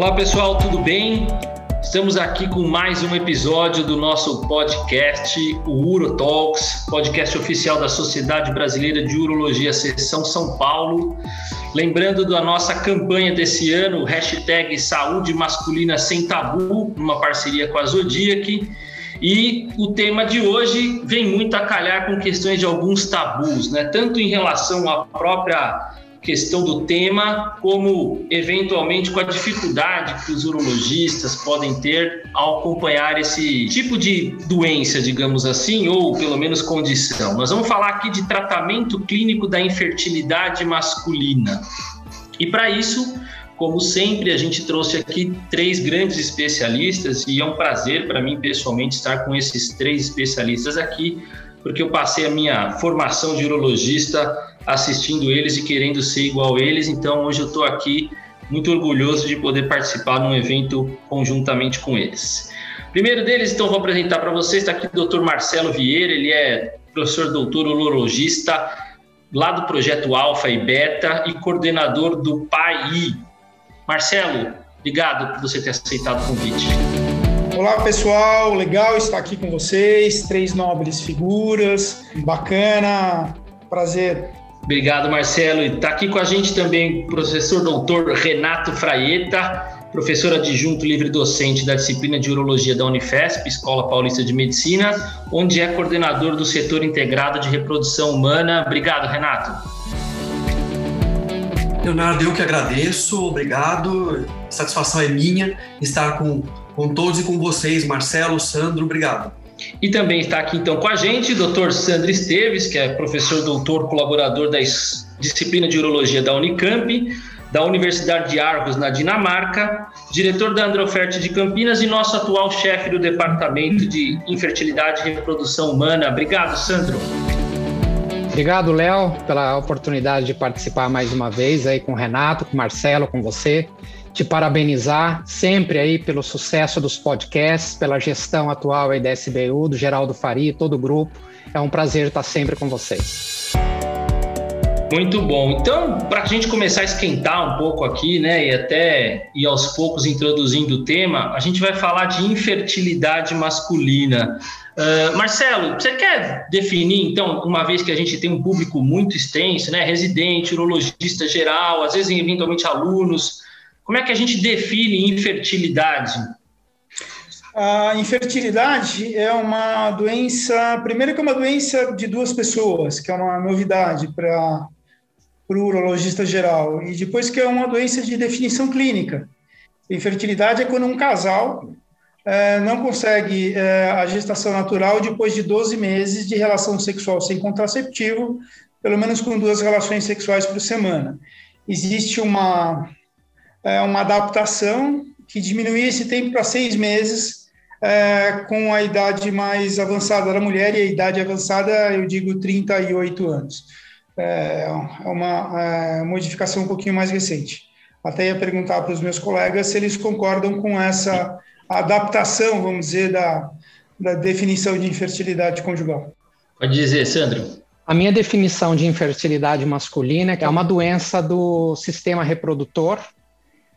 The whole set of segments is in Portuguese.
Olá pessoal, tudo bem? Estamos aqui com mais um episódio do nosso podcast, o Uro Talks, podcast oficial da Sociedade Brasileira de Urologia Seção São Paulo. Lembrando da nossa campanha desse ano, hashtag Saúde Masculina Sem Tabu, uma parceria com a Zodiac. E o tema de hoje vem muito a calhar com questões de alguns tabus, né? Tanto em relação à própria questão do tema, como eventualmente com a dificuldade que os urologistas podem ter ao acompanhar esse tipo de doença, digamos assim, ou pelo menos condição. Nós vamos falar aqui de tratamento clínico da infertilidade masculina. E para isso, como sempre, a gente trouxe aqui três grandes especialistas e é um prazer para mim pessoalmente estar com esses três especialistas aqui, porque eu passei a minha formação de urologista assistindo eles e querendo ser igual a eles. Então, hoje eu estou aqui muito orgulhoso de poder participar de um evento conjuntamente com eles. Primeiro deles, então, vou apresentar para vocês, está aqui o Dr. Marcelo Vieira, ele é professor doutor urologista lá do projeto Alfa e Beta e coordenador do PAI. Marcelo, obrigado por você ter aceitado o convite. Olá pessoal, legal estar aqui com vocês, três nobres figuras, bacana, prazer Obrigado, Marcelo. E está aqui com a gente também o professor doutor Renato Fraieta, professor adjunto livre docente da disciplina de Urologia da Unifesp, Escola Paulista de Medicina, onde é coordenador do setor integrado de reprodução humana. Obrigado, Renato. Leonardo, eu que agradeço, obrigado. Satisfação é minha estar com, com todos e com vocês, Marcelo, Sandro, obrigado. E também está aqui então com a gente o Dr. Sandro Esteves, que é professor doutor colaborador da disciplina de urologia da Unicamp, da Universidade de Argos na Dinamarca, diretor da Androfert de Campinas e nosso atual chefe do departamento de infertilidade e reprodução humana. Obrigado, Sandro. Obrigado, Léo, pela oportunidade de participar mais uma vez aí com o Renato, com o Marcelo, com você te parabenizar sempre aí pelo sucesso dos podcasts, pela gestão atual aí da SBU, do Geraldo Faria, todo o grupo. É um prazer estar sempre com vocês. Muito bom. Então, para a gente começar a esquentar um pouco aqui, né, e até ir aos poucos introduzindo o tema, a gente vai falar de infertilidade masculina. Uh, Marcelo, você quer definir, então, uma vez que a gente tem um público muito extenso, né, residente, urologista geral, às vezes eventualmente alunos, como é que a gente define infertilidade? A infertilidade é uma doença, primeiro que é uma doença de duas pessoas, que é uma novidade para o urologista geral, e depois que é uma doença de definição clínica. Infertilidade é quando um casal é, não consegue é, a gestação natural depois de 12 meses de relação sexual sem contraceptivo, pelo menos com duas relações sexuais por semana. Existe uma é, uma adaptação que diminuía esse tempo para seis meses é, com a idade mais avançada da mulher, e a idade avançada, eu digo 38 anos. É, é uma é, modificação um pouquinho mais recente. Até ia perguntar para os meus colegas se eles concordam com essa adaptação, vamos dizer, da, da definição de infertilidade conjugal. Pode dizer, Sandro. A minha definição de infertilidade masculina é uma doença do sistema reprodutor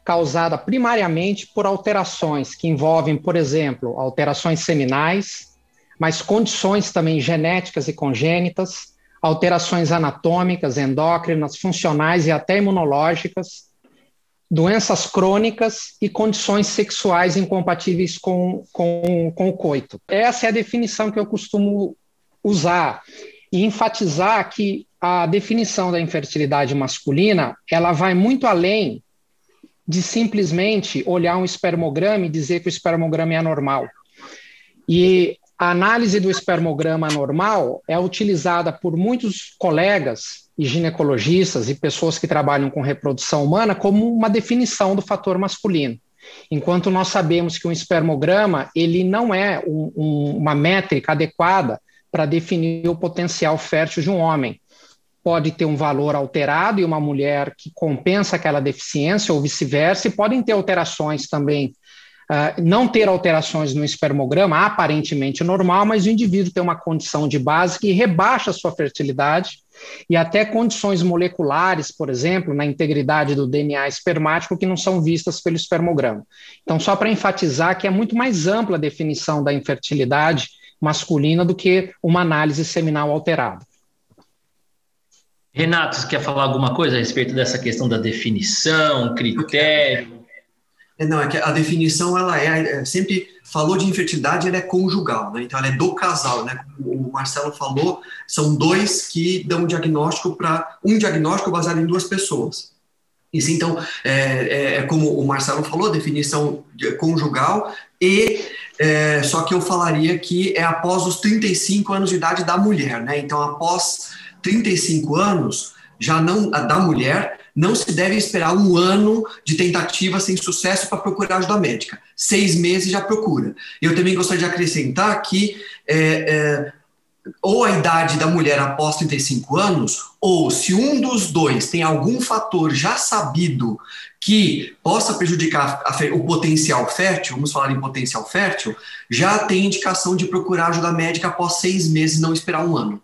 causada primariamente por alterações que envolvem, por exemplo, alterações seminais, mas condições também genéticas e congênitas, alterações anatômicas, endócrinas, funcionais e até imunológicas, doenças crônicas e condições sexuais incompatíveis com, com, com o coito. Essa é a definição que eu costumo usar e enfatizar que a definição da infertilidade masculina ela vai muito além de simplesmente olhar um espermograma e dizer que o espermograma é anormal. E a análise do espermograma anormal é utilizada por muitos colegas e ginecologistas e pessoas que trabalham com reprodução humana como uma definição do fator masculino. Enquanto nós sabemos que um espermograma ele não é um, um, uma métrica adequada para definir o potencial fértil de um homem pode ter um valor alterado e uma mulher que compensa aquela deficiência, ou vice-versa, e podem ter alterações também uh, não ter alterações no espermograma, aparentemente normal, mas o indivíduo tem uma condição de base que rebaixa a sua fertilidade e até condições moleculares, por exemplo, na integridade do DNA espermático, que não são vistas pelo espermograma. Então, só para enfatizar que é muito mais ampla a definição da infertilidade masculina do que uma análise seminal alterada. Renato, você quer falar alguma coisa a respeito dessa questão da definição, critério? É, não, é que a definição, ela é, é, sempre falou de infertilidade, ela é conjugal, né? Então ela é do casal, né? Como o Marcelo falou, são dois que dão um diagnóstico para um diagnóstico baseado em duas pessoas. Isso, então, é, é, é como o Marcelo falou, definição conjugal, e é, só que eu falaria que é após os 35 anos de idade da mulher, né? Então, após 35 anos, já não da mulher, não se deve esperar um ano de tentativa sem sucesso para procurar ajuda médica. Seis meses já procura. Eu também gostaria de acrescentar que é, é, ou a idade da mulher após 35 anos, ou se um dos dois tem algum fator já sabido que possa prejudicar o potencial fértil, vamos falar em potencial fértil, já tem indicação de procurar ajuda médica após seis meses, não esperar um ano.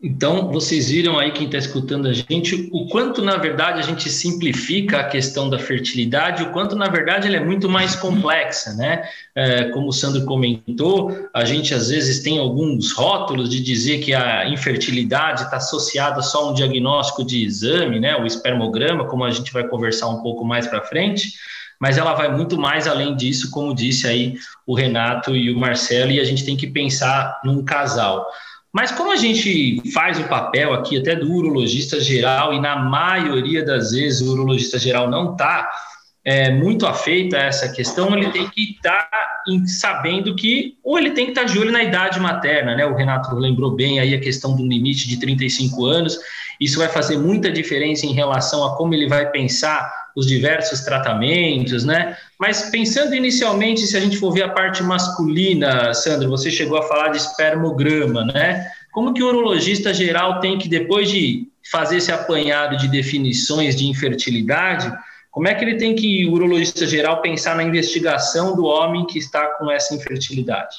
Então, vocês viram aí, quem está escutando a gente, o quanto, na verdade, a gente simplifica a questão da fertilidade, o quanto, na verdade, ela é muito mais complexa, né? É, como o Sandro comentou, a gente, às vezes, tem alguns rótulos de dizer que a infertilidade está associada só a um diagnóstico de exame, né? O espermograma, como a gente vai conversar um pouco mais para frente, mas ela vai muito mais além disso, como disse aí o Renato e o Marcelo, e a gente tem que pensar num casal. Mas como a gente faz o papel aqui até do urologista geral, e na maioria das vezes o urologista geral não está é, muito afeito a essa questão, ele tem que estar tá sabendo que, ou ele tem que estar tá de olho na idade materna, né? O Renato lembrou bem aí a questão do limite de 35 anos, isso vai fazer muita diferença em relação a como ele vai pensar os diversos tratamentos, né? Mas pensando inicialmente, se a gente for ver a parte masculina, Sandro, você chegou a falar de espermograma, né? Como que o urologista geral tem que, depois de fazer esse apanhado de definições de infertilidade, como é que ele tem que, o urologista geral, pensar na investigação do homem que está com essa infertilidade?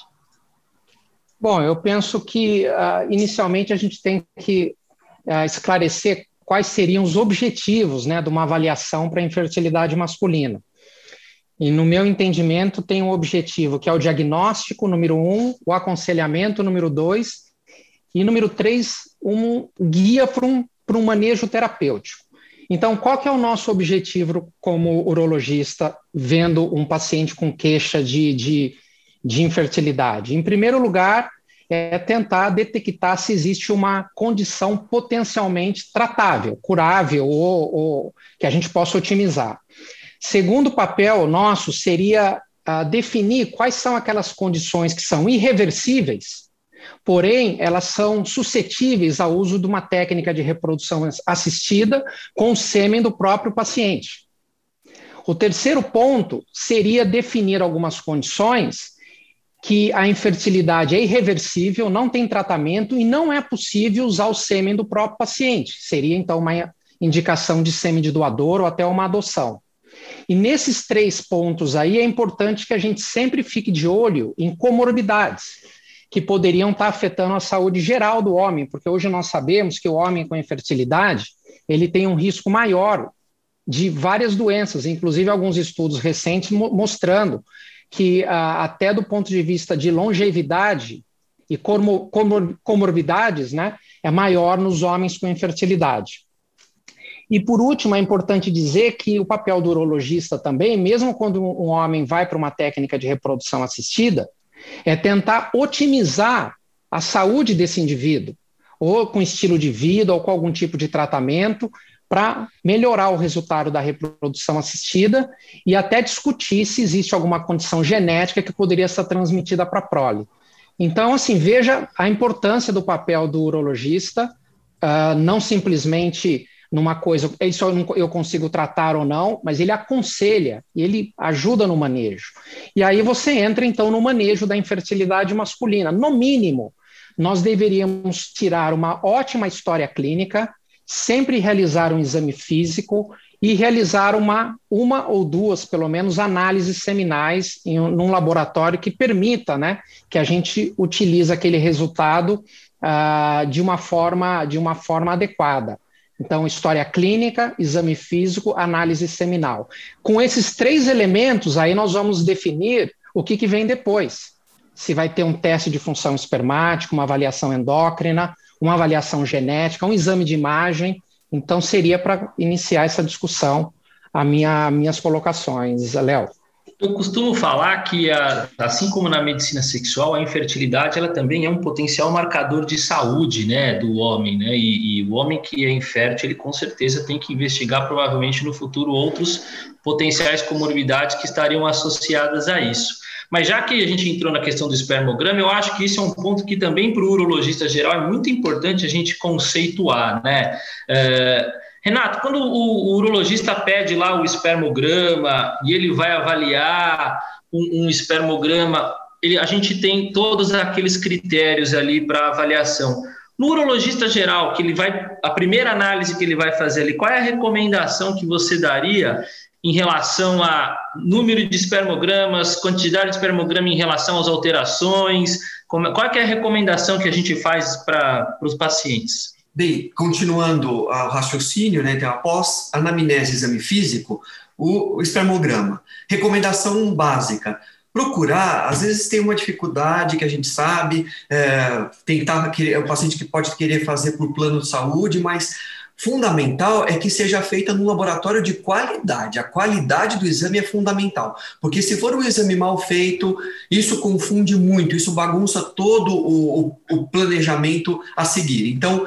Bom, eu penso que uh, inicialmente a gente tem que uh, esclarecer quais seriam os objetivos né, de uma avaliação para infertilidade masculina. E no meu entendimento, tem um objetivo que é o diagnóstico, número um, o aconselhamento, número dois, e número três, um guia para um, um manejo terapêutico. Então, qual que é o nosso objetivo como urologista vendo um paciente com queixa de, de, de infertilidade? Em primeiro lugar, é tentar detectar se existe uma condição potencialmente tratável, curável ou, ou que a gente possa otimizar. Segundo papel nosso seria uh, definir quais são aquelas condições que são irreversíveis, porém elas são suscetíveis ao uso de uma técnica de reprodução assistida com o sêmen do próprio paciente. O terceiro ponto seria definir algumas condições que a infertilidade é irreversível, não tem tratamento e não é possível usar o sêmen do próprio paciente. Seria então uma indicação de sêmen de doador ou até uma adoção. E nesses três pontos aí é importante que a gente sempre fique de olho em comorbidades que poderiam estar afetando a saúde geral do homem, porque hoje nós sabemos que o homem com infertilidade ele tem um risco maior de várias doenças, inclusive alguns estudos recentes mostrando que ah, até do ponto de vista de longevidade e comor comorbidades, né, é maior nos homens com infertilidade. E por último, é importante dizer que o papel do urologista também, mesmo quando um homem vai para uma técnica de reprodução assistida, é tentar otimizar a saúde desse indivíduo, ou com estilo de vida, ou com algum tipo de tratamento, para melhorar o resultado da reprodução assistida e até discutir se existe alguma condição genética que poderia ser transmitida para a prole. Então, assim, veja a importância do papel do urologista, uh, não simplesmente numa coisa, isso eu, eu consigo tratar ou não, mas ele aconselha, ele ajuda no manejo. E aí você entra, então, no manejo da infertilidade masculina. No mínimo, nós deveríamos tirar uma ótima história clínica, sempre realizar um exame físico e realizar uma, uma ou duas, pelo menos, análises seminais em um laboratório que permita né, que a gente utilize aquele resultado uh, de, uma forma, de uma forma adequada. Então, história clínica, exame físico, análise seminal. Com esses três elementos, aí nós vamos definir o que, que vem depois. Se vai ter um teste de função espermática, uma avaliação endócrina, uma avaliação genética, um exame de imagem. Então, seria para iniciar essa discussão a minha, minhas colocações, Léo. Eu costumo falar que, a, assim como na medicina sexual, a infertilidade ela também é um potencial marcador de saúde né, do homem. Né? E, e, o homem que é infértil, ele com certeza tem que investigar, provavelmente no futuro, outros potenciais comorbidades que estariam associadas a isso. Mas já que a gente entrou na questão do espermograma, eu acho que isso é um ponto que também para o urologista geral é muito importante a gente conceituar, né? É, Renato, quando o, o, urologista pede lá o espermograma e ele vai avaliar um, um espermograma, ele, a gente tem todos aqueles critérios ali para avaliação. No urologista geral, que ele vai, a primeira análise que ele vai fazer ali, qual é a recomendação que você daria em relação a número de espermogramas, quantidade de espermograma em relação às alterações? Como, qual é a recomendação que a gente faz para os pacientes? Bem, continuando o raciocínio, né, então, após anamnese exame físico, o, espermograma. Recomendação básica, procurar, às vezes tem uma dificuldade que a gente sabe, é, tentar, é o paciente que pode querer fazer por plano de saúde, mas fundamental é que seja feita no laboratório de qualidade. A qualidade do exame é fundamental, porque se for um exame mal feito, isso confunde muito, isso bagunça todo o, o planejamento a seguir. Então,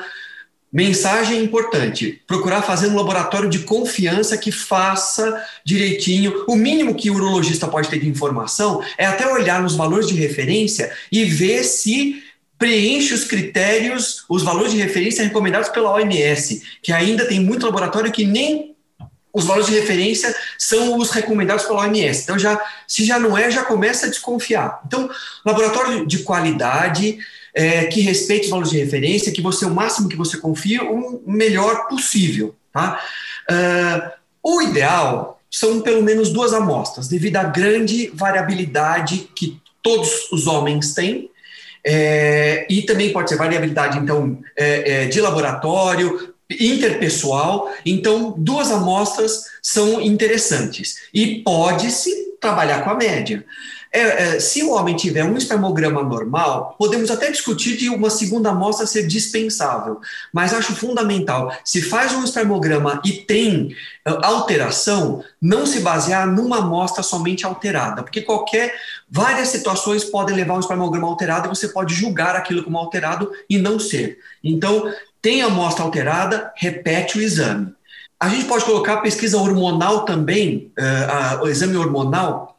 Mensagem importante: procurar fazer um laboratório de confiança que faça direitinho. O mínimo que o urologista pode ter de informação é até olhar nos valores de referência e ver se preenche os critérios, os valores de referência recomendados pela OMS, que ainda tem muito laboratório que nem os valores de referência são os recomendados pela OMS. Então, já, se já não é, já começa a desconfiar. Então, laboratório de qualidade, é, que respeite os valores de referência, que você, o máximo que você confia, o melhor possível. Tá? Uh, o ideal são pelo menos duas amostras, devido à grande variabilidade que todos os homens têm é, e também pode ser variabilidade, então, é, é, de laboratório, interpessoal. Então, duas amostras são interessantes. E pode-se trabalhar com a média. É, é, se o homem tiver um espermograma normal, podemos até discutir de uma segunda amostra ser dispensável, mas acho fundamental, se faz um espermograma e tem uh, alteração, não se basear numa amostra somente alterada, porque qualquer, várias situações podem levar um espermograma alterado e você pode julgar aquilo como alterado e não ser. Então, tem amostra alterada, repete o exame. A gente pode colocar a pesquisa hormonal também, uh, a, o exame hormonal,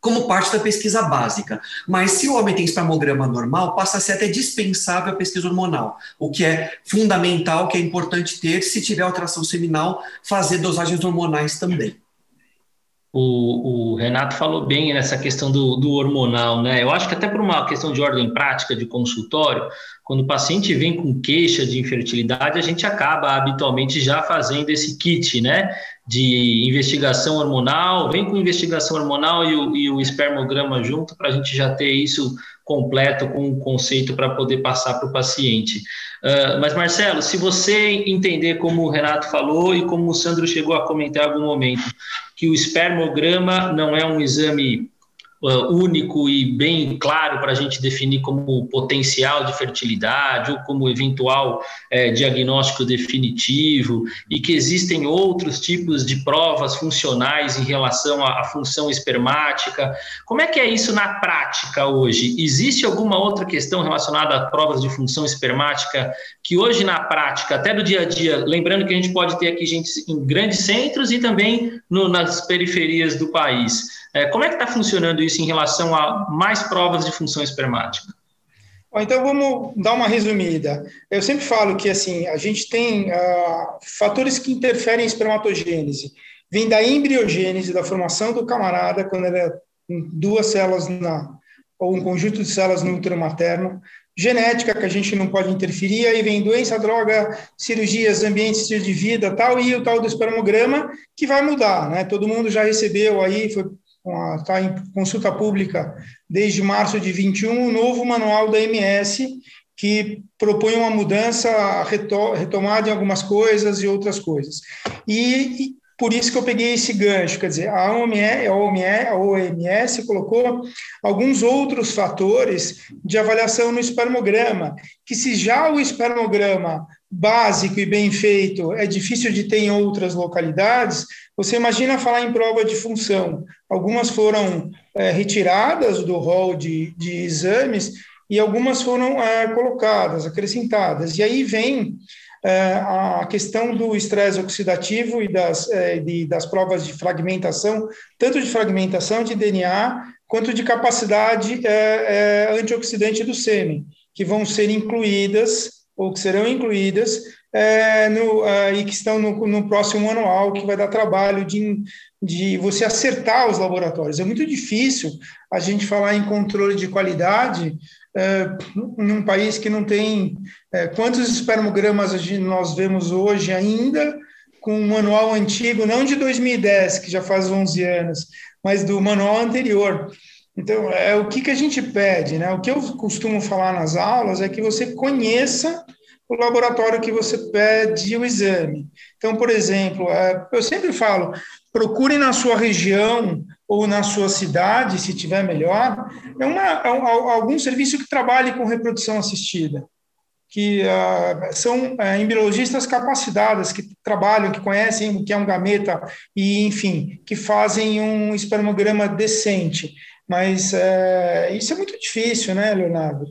como parte da pesquisa básica. Mas se o homem tem espermograma normal, passa a ser até dispensável a pesquisa hormonal, o que é fundamental, que é importante ter, se tiver alteração seminal, fazer dosagens hormonais também. O, o, Renato falou bem nessa questão do, do, hormonal, né? Eu acho que até por uma questão de ordem prática de consultório, quando o paciente vem com queixa de infertilidade, a gente acaba habitualmente já fazendo esse kit, né? De investigação hormonal, vem com investigação hormonal e o, e o espermograma junto, para a gente já ter isso completo com o conceito para poder passar para o paciente. Uh, mas, Marcelo, se você entender como o Renato falou e como o Sandro chegou a comentar em algum momento, que o espermograma não é um exame único e bem claro para a gente definir como potencial de fertilidade ou como eventual é, diagnóstico definitivo e que existem outros tipos de provas funcionais em relação à, à função espermática. Como é que é isso na prática hoje? Existe alguma outra questão relacionada a provas de função espermática que hoje na prática, até do dia a dia, lembrando que a gente pode ter aqui gente em grandes centros e também no, nas periferias do país. É, como é que está funcionando isso em relação a mais provas de função espermática? Então vamos dar uma resumida. Eu sempre falo que assim a gente tem uh, fatores que interferem em espermatogênese. Vem da embriogênese, da formação do camarada quando ele é duas células na ou um conjunto de células no útero materno, genética que a gente não pode interferir, aí vem doença, droga, cirurgias, ambiente, estilo de vida, tal, e o tal do espermograma que vai mudar, né? Todo mundo já recebeu aí, foi está em consulta pública desde março de 21, o novo manual da MS, que propõe uma mudança, retomada em algumas coisas e outras coisas. E, e por isso que eu peguei esse gancho, quer dizer, a OMS, a OMS, a OMS colocou alguns outros fatores de avaliação no espermograma, que se já o espermograma básico e bem feito é difícil de ter em outras localidades, você imagina falar em prova de função. Algumas foram é, retiradas do rol de, de exames e algumas foram é, colocadas, acrescentadas. E aí vem é, a questão do estresse oxidativo e das, é, de, das provas de fragmentação, tanto de fragmentação de DNA, quanto de capacidade é, é, antioxidante do sêmen, que vão ser incluídas, ou que serão incluídas, é, no, e que estão no, no, próximo anual, que vai dar trabalho de, de você acertar os laboratórios. É muito difícil a gente falar em controle de qualidade é, em um país que não tem. É, quantos espermogramas nós vemos hoje ainda com um manual antigo, não de 2010, que já faz 11 anos, mas do manual anterior. Então, é o que, que a gente pede, né? O que eu costumo falar nas aulas é que você conheça o laboratório que você pede o exame. Então, por exemplo, é, eu sempre falo, procure na sua região ou na sua cidade, se tiver melhor, é, uma, é um, algum serviço que trabalhe com reprodução assistida, que uh, são uh, embriologistas capacitadas, que trabalham, que conhecem o que é um gameta e, enfim, que fazem um espermograma decente. Mas uh, isso é muito difícil, né, Leonardo?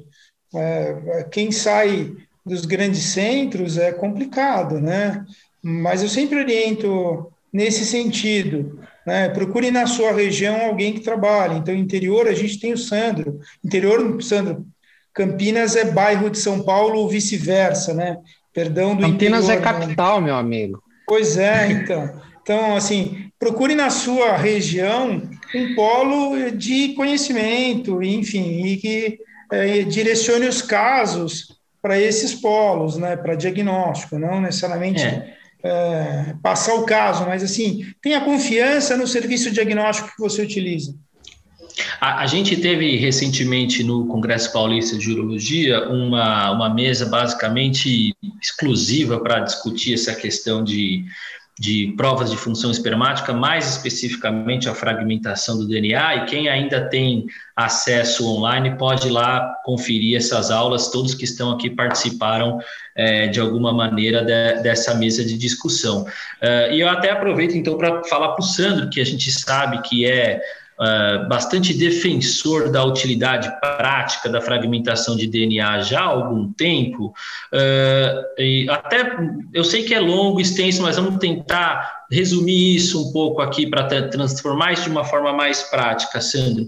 quem sai dos grandes centros é complicado, né? Mas eu sempre oriento nesse sentido. Né? Procure na sua região alguém que trabalhe. Então, interior, a gente tem o Sandro. Interior, Sandro, Campinas é bairro de São Paulo ou vice-versa, né? Perdão do Campinas é interior, é capital, né? meu amigo. Pois é, então. Então, assim, procure na sua região um polo de conhecimento, enfim, e que é, direcione os casos para esses polos, né, para diagnóstico, não necessariamente é é, passar o caso, mas assim, tenha confiança no serviço diagnóstico que você utiliza. A, a, gente teve recentemente no Congresso Paulista de Urologia uma, uma mesa basicamente exclusiva para discutir essa questão de de provas de função espermática, mais especificamente a fragmentação do DNA, e quem ainda tem acesso online pode ir lá conferir essas aulas, todos que estão aqui participaram é, de alguma maneira de, dessa mesa de discussão. Uh, e eu até aproveito então para falar para o Sandro, que a gente sabe que é uh, bastante defensor da utilidade prática da fragmentação de DNA já há algum tempo. Uh, e até eu sei que é longo, extenso, mas vamos tentar resumir isso um pouco aqui para transformar isso de uma forma mais prática, Sandro.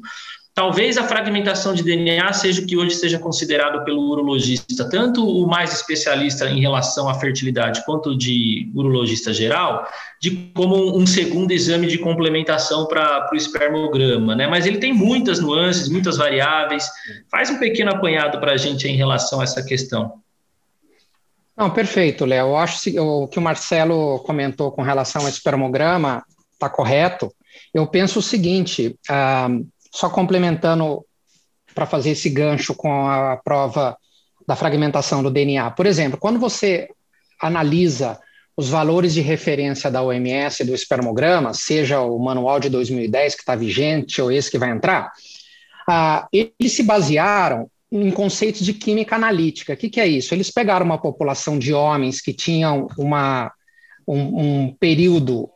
Talvez a fragmentação de DNA seja o que hoje seja considerado pelo urologista, tanto o mais especialista em relação à fertilidade quanto de urologista geral, de como um segundo exame de complementação para o espermograma, né? Mas ele tem muitas nuances, muitas variáveis. Faz um pequeno apanhado para a gente em relação a essa questão. Não, perfeito, Léo. Eu acho que o que o Marcelo comentou com relação ao espermograma está correto. Eu penso o seguinte. Uh, só complementando para fazer esse gancho com a prova da fragmentação do DNA. Por exemplo, quando você analisa os valores de referência da OMS do espermograma, seja o manual de 2010 que está vigente ou esse que vai entrar, ah, eles se basearam em conceitos de química analítica. O que, que, é isso? Eles pegaram uma população de homens que tinham uma, um, um período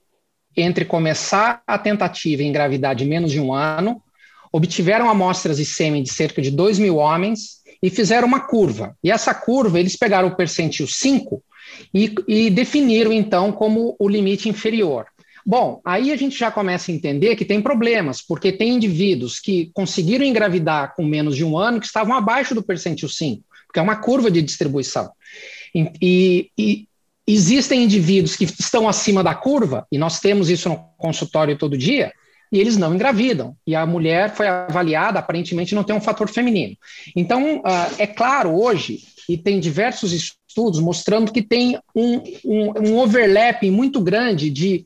entre começar a tentativa e engravidar de menos de um ano obtiveram amostras de sêmen de cerca de 2 mil homens e fizeram uma curva. E essa curva, eles pegaram o percentil 5 e, e definiram, então, como o limite inferior. Bom, aí a gente já começa a entender que tem problemas, porque tem indivíduos que conseguiram engravidar com menos de um ano que estavam abaixo do percentil 5, porque é uma curva de distribuição. E, e, e, existem indivíduos que estão acima da curva, e nós temos isso no consultório todo dia, e eles não engravidam. E a mulher foi avaliada, aparentemente não tem um fator feminino. Então, uh, é claro hoje, e tem diversos estudos mostrando que tem um, um, um overlap muito grande de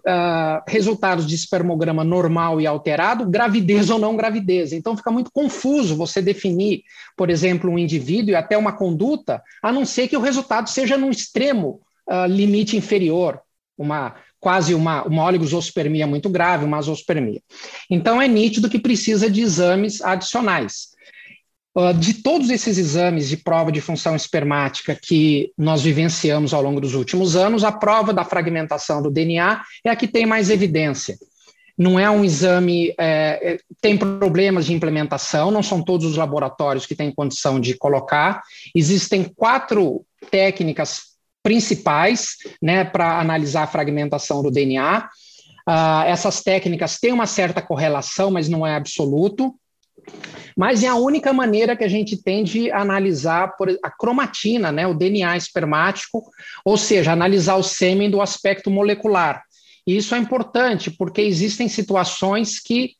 uh, resultados de espermograma normal e alterado, gravidez ou não gravidez. Então fica muito confuso você definir, por exemplo, um indivíduo e até uma conduta, a não ser que o resultado seja num extremo uh, limite inferior, uma quase uma, uma oligosospermia muito grave, uma azospermia. Então é nítido que precisa de exames adicionais. Uh, de todos esses exames de prova de função espermática que nós vivenciamos ao longo dos últimos anos, a prova da fragmentação do DNA é a que tem mais evidência. Não é um exame, é, é, tem problemas de implementação, não são todos os laboratórios que têm condição de colocar. Existem quatro técnicas principais né, para analisar a fragmentação do DNA. Uh, essas técnicas têm uma certa correlação, mas não é absoluto. Mas é a única maneira que a gente tem de analisar a cromatina, né, o DNA espermático, ou seja, analisar o sêmen do aspecto molecular. E isso é importante, porque existem situações que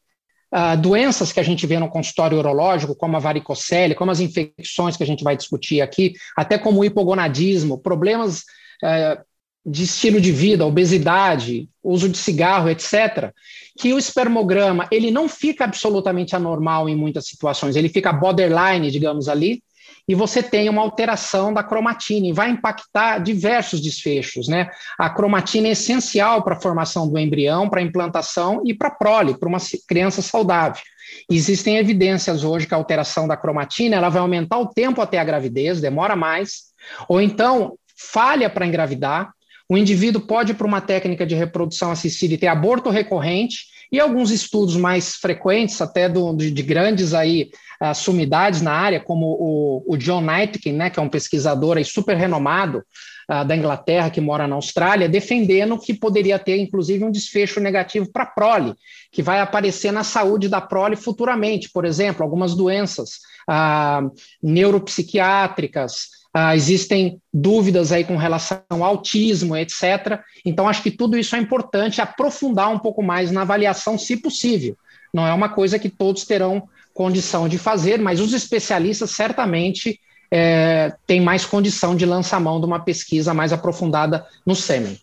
uh, doenças que a gente vê no consultório urológico, como a varicocele, como as infecções que a gente vai discutir aqui, até como o hipogonadismo, problemas uh, de estilo de vida, obesidade, uso de cigarro, etc., que o espermograma ele não fica absolutamente anormal em muitas situações, ele fica borderline, digamos ali, e você tem uma alteração da cromatina e vai impactar diversos desfechos, né? A cromatina é essencial para a formação do embrião, para a implantação e para a prole, para uma criança saudável. Existem evidências hoje que a alteração da cromatina ela vai aumentar o tempo até a gravidez, demora mais, ou então falha para engravidar, o indivíduo pode, por uma técnica de reprodução assistida, ter aborto recorrente, e alguns estudos mais frequentes, até do, de, de grandes aí, uh, sumidades na área, como o, o John Nightkin, né, que é um pesquisador aí super renomado uh, da Inglaterra, que mora na Austrália, defendendo que poderia ter, inclusive, um desfecho negativo para a prole, que vai aparecer na saúde da prole futuramente. Por exemplo, algumas doenças uh, neuropsiquiátricas, Uh, existem dúvidas aí com relação ao autismo, etc. Então, acho que tudo isso é importante aprofundar um pouco mais na avaliação, se possível. Não é uma coisa que todos terão condição de fazer, mas os especialistas certamente é, têm mais condição de lançar mão de uma pesquisa mais aprofundada no sêmen.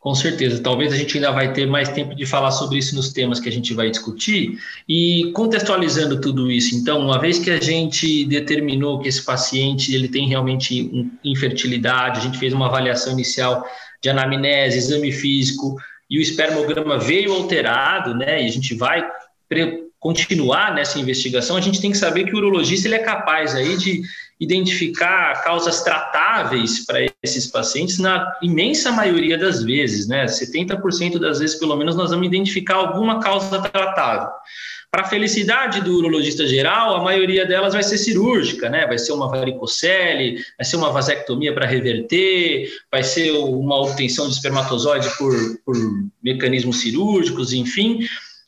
Com certeza, talvez a gente ainda vai ter mais tempo de falar sobre isso nos temas que a gente vai discutir. E contextualizando tudo isso, então, uma vez que a gente determinou que esse paciente ele tem realmente infertilidade, a gente fez uma avaliação inicial de anamnese, exame físico e o espermograma veio alterado, né? E a gente vai continuar nessa investigação, a gente tem que saber que o urologista ele é capaz aí de identificar causas tratáveis para esses pacientes na imensa maioria das vezes, né? 70% das vezes, pelo menos, nós vamos identificar alguma causa tratável. Para a felicidade do urologista geral, a maioria delas vai ser cirúrgica, né? Vai ser uma varicocele, vai ser uma vasectomia para reverter, vai ser uma obtenção de espermatozoide por, por mecanismos cirúrgicos, enfim.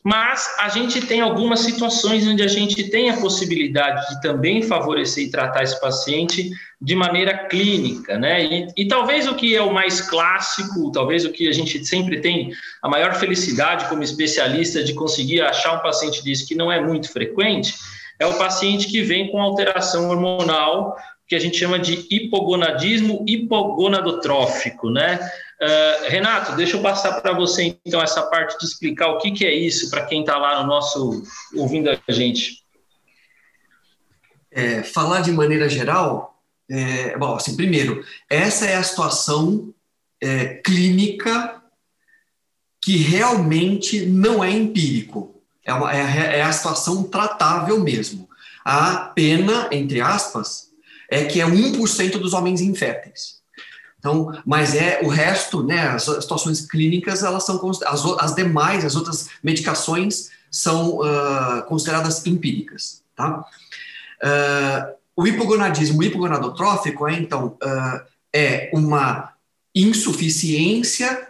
Mas a gente tem algumas situações onde a gente tem a possibilidade de também favorecer e tratar esse paciente de maneira clínica, né? E, e, talvez o que é o mais clássico, talvez o que a gente sempre tem a maior felicidade como especialista de conseguir achar um paciente disso que não é muito frequente, é o paciente que vem com alteração hormonal que a gente chama de hipogonadismo hipogonadotrófico, né? Uh, Renato, deixa eu passar para você então essa parte de explicar o que, que é isso para quem está lá no nosso ouvindo a gente. É, falar de maneira geral, é, bom, assim, primeiro, essa é a situação é, clínica que realmente não é empírico, é, uma, é, é a situação tratável mesmo. A pena, entre aspas, é que é 1% dos homens inférteis. Então, mas é o resto, né, as situações clínicas, elas são as, as demais, as outras medicações são uh, consideradas empíricas, tá? Uh, o hipogonadismo hipogonadotrófico é, então, uh, é uma insuficiência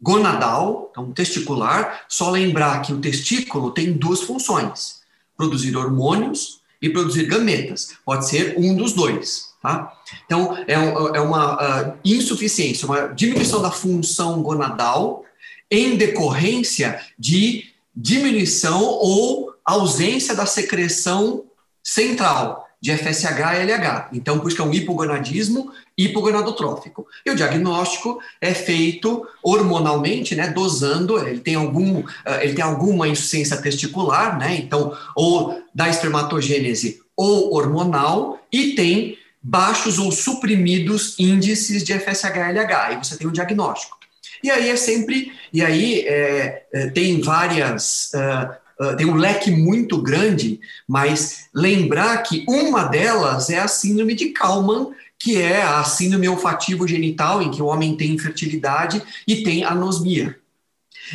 gonadal, então testicular, só lembrar que o testículo tem duas funções, produzir hormônios e produzir gametas, pode ser um dos dois, Tá? Então, é, é uma uh, insuficiência, uma diminuição da função gonadal em decorrência de diminuição ou ausência da secreção central de FSH e LH. Então, por isso que é um hipogonadismo hipogonadotrófico. E o diagnóstico é feito hormonalmente, né, dosando, ele tem, algum, eh, ele tem alguma insuficiência testicular, né, então, ou da espermatogênese ou hormonal, e tem baixos ou suprimidos índices de FSH-LH, e você tem o diagnóstico. E aí é sempre, e aí é, é, tem várias, uh, uh, tem um leque muito grande, mas lembrar que uma delas é a síndrome de Kalman, que é a síndrome olfativo genital, em que o homem tem infertilidade e tem anosmia.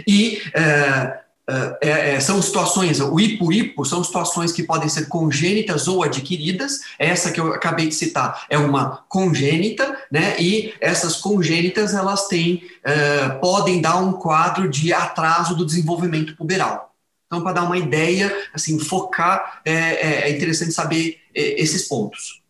E uh, é, é, são situações, o hipo-hipo são situações que podem ser congênitas ou adquiridas, essa que eu acabei de citar é uma congênita, né, e essas congênitas, elas têm, uh, podem dar um quadro de atraso do desenvolvimento puberal. Então, para dar uma ideia, assim, focar, é, é, é interessante saber é, esses pontos.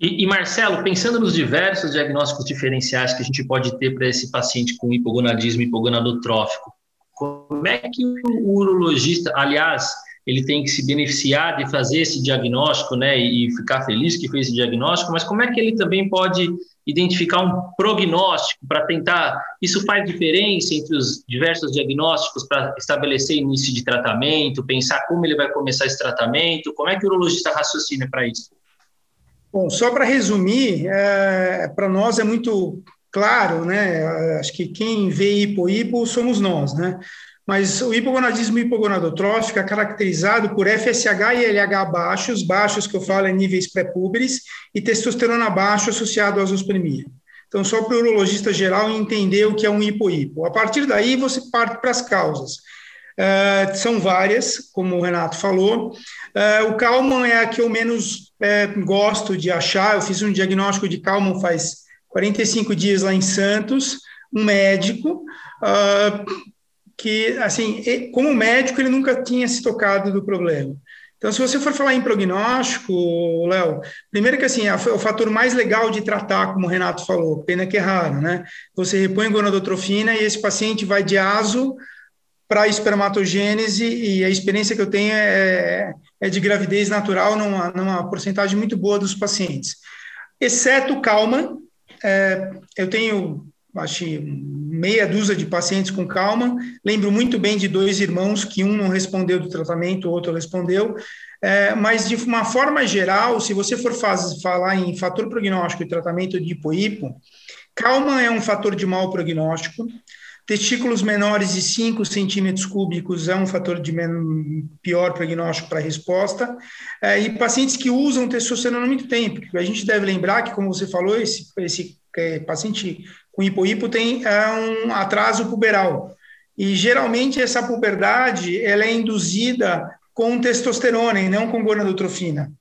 E, e, Marcelo, pensando nos diversos diagnósticos diferenciais que a gente pode ter para esse paciente com hipogonadismo hipogonadotrófico, como é que o urologista, aliás, ele tem que se beneficiar de fazer esse diagnóstico, né, e ficar feliz que fez esse diagnóstico, mas como é que ele também pode identificar um prognóstico para tentar, isso faz diferença entre os diversos diagnósticos para estabelecer início de tratamento, pensar como ele vai começar esse tratamento, como é que o urologista raciocina para isso? Bom, só para resumir, é, para nós é muito claro, né? Acho que quem vê hipo-hipo somos nós, né? Mas o hipogonadismo hipogonadotrófico é caracterizado por FSH e LH baixos, baixos que eu falo é níveis pré-púberes, e testosterona baixo associado à zoospermia. Então, só para o urologista geral entender o que é um hipo-hipo. A partir daí, você parte para as causas. Uh, são várias, como o Renato falou. Uh, o Kalman é a que eu menos uh, gosto de achar. Eu fiz um diagnóstico de Kalman faz 45 dias lá em Santos, um médico uh, que, assim, como médico, ele nunca tinha se tocado do problema. Então, se você for falar em prognóstico, Léo, primeiro que assim, o fator mais legal de tratar, como o Renato falou, pena que é raro, né? Você repõe gonadotrofina e esse paciente vai de aso para espermatogênese e a experiência que eu tenho é, é de gravidez natural numa, numa porcentagem muito boa dos pacientes. Exceto o Kalman, é, eu tenho, acho, meia dúzia de pacientes com calma. Lembro muito bem de dois irmãos que um não respondeu do tratamento, o outro respondeu. É, mas, de uma forma geral, se você for faz, falar em fator prognóstico e tratamento de hipo-hipo, calma é um fator de mau prognóstico. Testículos menores de 5 centímetros cúbicos é um fator de pior prognóstico para resposta. É, e pacientes que usam testosterona muito tempo. A gente deve lembrar que, como você falou, esse, esse é, paciente com hipo-hipo tem é, um atraso puberal. E, geralmente, essa puberdade ela é induzida com testosterona e não com gonadotrofina.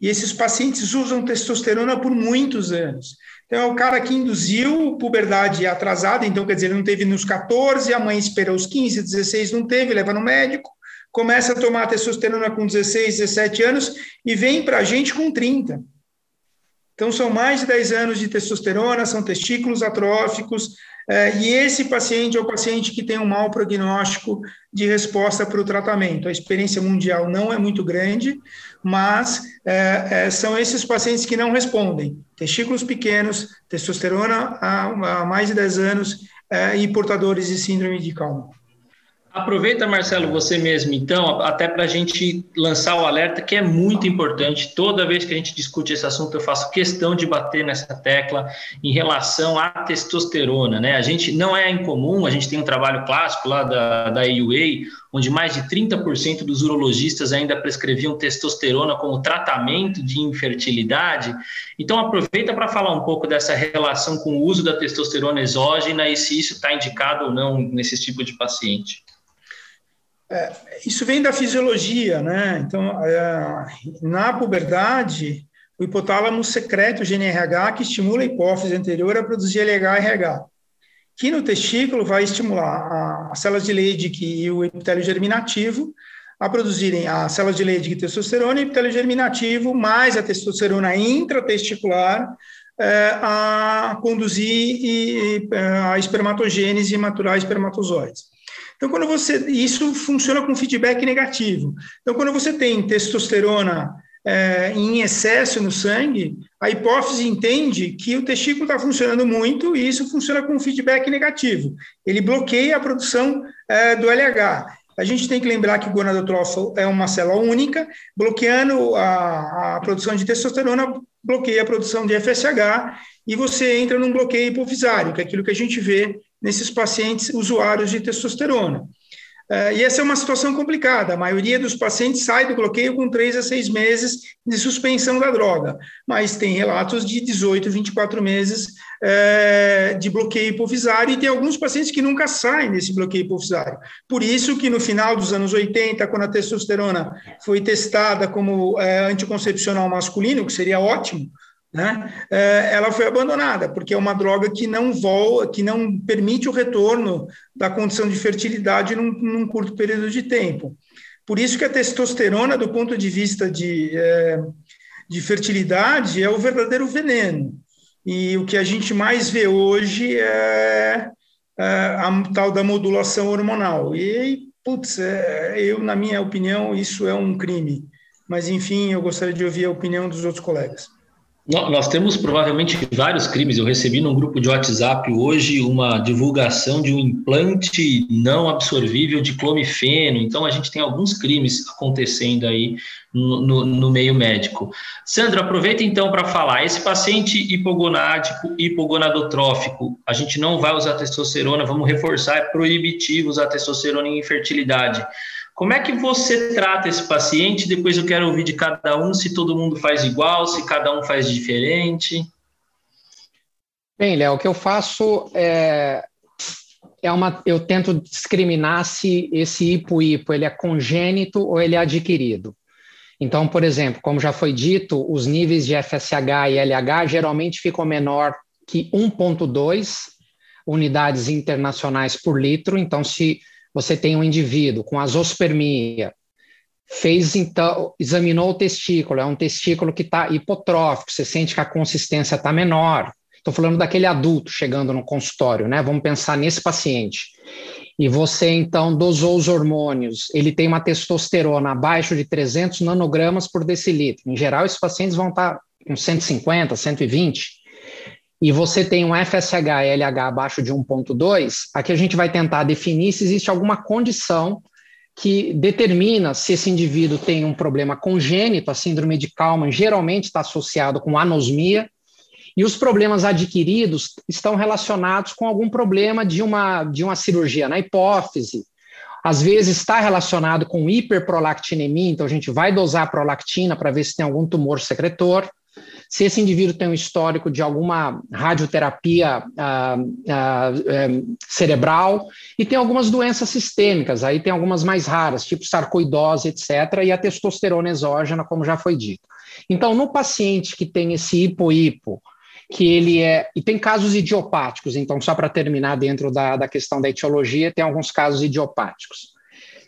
E esses pacientes usam testosterona por muitos anos. Então, é o cara que induziu puberdade atrasada, então, quer dizer, ele não teve nos 14, a mãe espera os 15, 16, não teve, leva no médico, começa a tomar testosterona com 16, 17 anos e vem para a gente com 30. Então, são mais de 10 anos de testosterona, são testículos atróficos, e esse paciente é o paciente que tem um mau prognóstico de resposta para o tratamento. A experiência mundial não é muito grande, mas é, é, são esses pacientes que não respondem. Testículos pequenos, testosterona há, há mais de 10 anos é, e portadores de síndrome de Kalman. Aproveita, Marcelo, você mesmo, então, até para a gente lançar o alerta, que é muito importante. Toda vez que a gente discute esse assunto, eu faço questão de bater nessa tecla em relação à testosterona. Né? A gente não é incomum, a gente tem um trabalho clássico lá da, da onde mais de 30% dos urologistas ainda prescreviam testosterona como tratamento de infertilidade. Então, aproveita para falar um pouco dessa relação com o uso da testosterona exógena e se isso está indicado ou não nesse tipo de paciente. É, isso vem da fisiologia, né? Então, é, na puberdade, o hipotálamo secreta o GNRH que estimula a hipófise anterior a produzir LH-RH, que no testículo vai estimular as células de Leydig e o epitélio germinativo a produzirem as células de Leydig testosterona e epitélio germinativo mais a testosterona intratesticular é, a conduzir a espermatogênese e maturar espermatozoides. Então, quando você. Isso funciona com feedback negativo. Então, quando você tem testosterona é, em excesso no sangue, a hipófise entende que o testículo está funcionando muito e isso funciona com feedback negativo. Ele bloqueia a produção é, do LH. A gente tem que lembrar que o gonadotrófilo é uma célula única, bloqueando a, a produção de testosterona, bloqueia a produção de FSH e você entra num bloqueio hipofisário, que é aquilo que a gente vê nesses pacientes usuários de testosterona. Uh, e essa é uma situação complicada. A maioria dos pacientes sai do bloqueio com três a seis meses de suspensão da droga, mas tem relatos de 18, 24 meses uh, de bloqueio hipofisário e tem alguns pacientes que nunca saem desse bloqueio hipofisário. Por isso que no final dos anos 80, quando a testosterona foi testada como uh, anticoncepcional masculino, que seria ótimo, né, é, ela foi abandonada, porque é uma droga que não volta, que não permite o retorno da condição de fertilidade num, num, curto período de tempo. Por isso que a testosterona, do ponto de vista de, é, de fertilidade, é o verdadeiro veneno. E o que a gente mais vê hoje é, é a tal da modulação hormonal. E, putz, eu, na minha opinião, isso é um crime. Mas, enfim, eu gostaria de ouvir a opinião dos outros colegas. Nós temos provavelmente vários crimes. Eu recebi num grupo de WhatsApp hoje uma divulgação de um implante não absorvível de clomifeno. Então, a gente tem alguns crimes acontecendo aí no, no, no meio médico. Sandro, aproveita então para falar. Esse paciente hipogonádico, hipogonadotrófico, a gente não vai usar testosterona, vamos reforçar, é proibitivo usar testosterona em infertilidade. Como é que você trata esse paciente? Depois eu quero ouvir de cada um se todo mundo faz igual, se cada um faz diferente. Bem, Léo, o que eu faço é, é uma, eu tento discriminar se esse hipo-hipo ele é congênito ou ele é adquirido. Então, por exemplo, como já foi dito, os níveis de FSH e LH geralmente ficam menor que 1,2 unidades internacionais por litro. Então, se você tem um indivíduo com azospermia, fez então, examinou o testículo, é um testículo que está hipotrófico, você sente que a consistência está menor. Estou falando daquele adulto chegando no consultório, né? Vamos pensar nesse paciente. E você então dosou os hormônios, ele tem uma testosterona abaixo de 300 nanogramas por decilitro. Em geral, esses pacientes vão estar tá com 150, 120 e você tem um FSH e LH abaixo de 1,2, aqui a gente vai tentar definir se existe alguma condição que determina se esse indivíduo tem um problema congênito, a síndrome de Kalman geralmente está associado com anosmia, e os problemas adquiridos estão relacionados com algum problema de uma, de uma cirurgia na hipófise, às vezes está relacionado com hiperprolactinemia, então a gente vai dosar a prolactina para ver se tem algum tumor secretor, se esse indivíduo tem um histórico de alguma radioterapia ah, ah, eh, cerebral, e tem algumas doenças sistêmicas, aí tem algumas mais raras, tipo sarcoidose, etc., e a testosterona exógena, como já foi dito. Então, no paciente que tem esse hipo-hipo, que ele é. E tem casos idiopáticos, então, só para terminar dentro da, da questão da etiologia, tem alguns casos idiopáticos.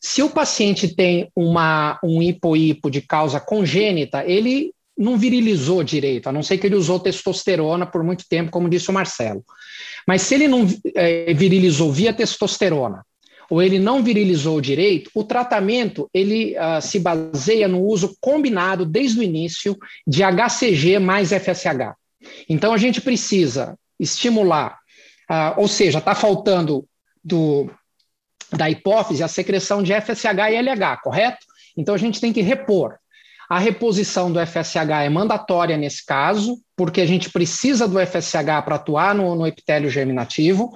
Se o paciente tem uma, um hipo-hipo de causa congênita, ele não virilizou direito, a não ser que ele usou testosterona por muito tempo, como disse o Marcelo. Mas se ele não é, virilizou via testosterona, ou ele não virilizou direito, o tratamento ele uh, se baseia no uso combinado desde o início de HCG mais FSH. Então a gente precisa estimular, uh, ou seja, está faltando do, da hipófise a secreção de FSH e LH, correto? Então a gente tem que repor a reposição do FSH é mandatória nesse caso, porque a gente precisa do FSH para atuar no, no, epitélio germinativo,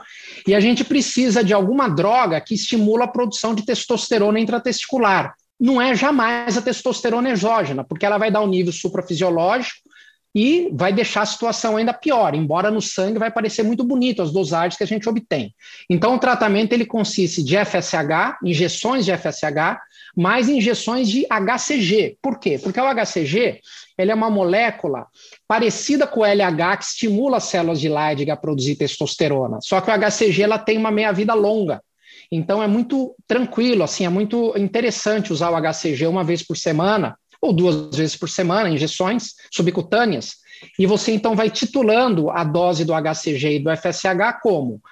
e a gente precisa de alguma droga que estimula a produção de testosterona intratesticular. Não é jamais a testosterona exógena, porque ela vai dar um nível suprafisiológico e vai deixar a situação ainda pior, embora no sangue vai parecer muito bonito as dosagens que a gente obtém. Então, o tratamento ele consiste de FSH, injeções de FSH, mais injeções de HCG. Por quê? Porque o HCG ele é uma molécula parecida com o LH que estimula as células de Leydig a produzir testosterona. Só que o HCG ela tem uma meia-vida longa. Então é muito tranquilo, assim, é muito interessante usar o HCG uma vez por semana ou duas vezes por semana, injeções subcutâneas, e você então vai titulando a dose do HCG e do FSH como?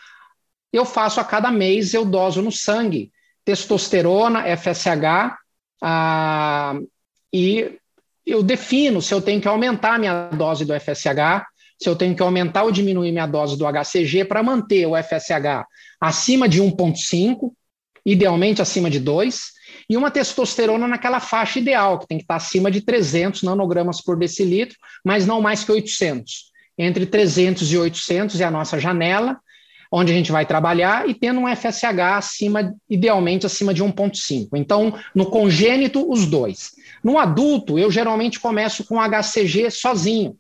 Eu faço a cada mês, eu doso no sangue. Testosterona, FSH, ah, e eu defino se eu tenho que aumentar a minha dose do FSH, se eu tenho que aumentar ou diminuir minha dose do HCG para manter o FSH acima de 1,5, idealmente acima de 2, e uma testosterona naquela faixa ideal, que tem que estar acima de 300 nanogramas por decilitro, mas não mais que 800. Entre 300 e 800 é a nossa janela, onde a gente vai trabalhar, e tendo um FSH acima, idealmente acima de 1,5. Então, no congênito, os dois. No adulto, eu geralmente começo com HCG sozinho,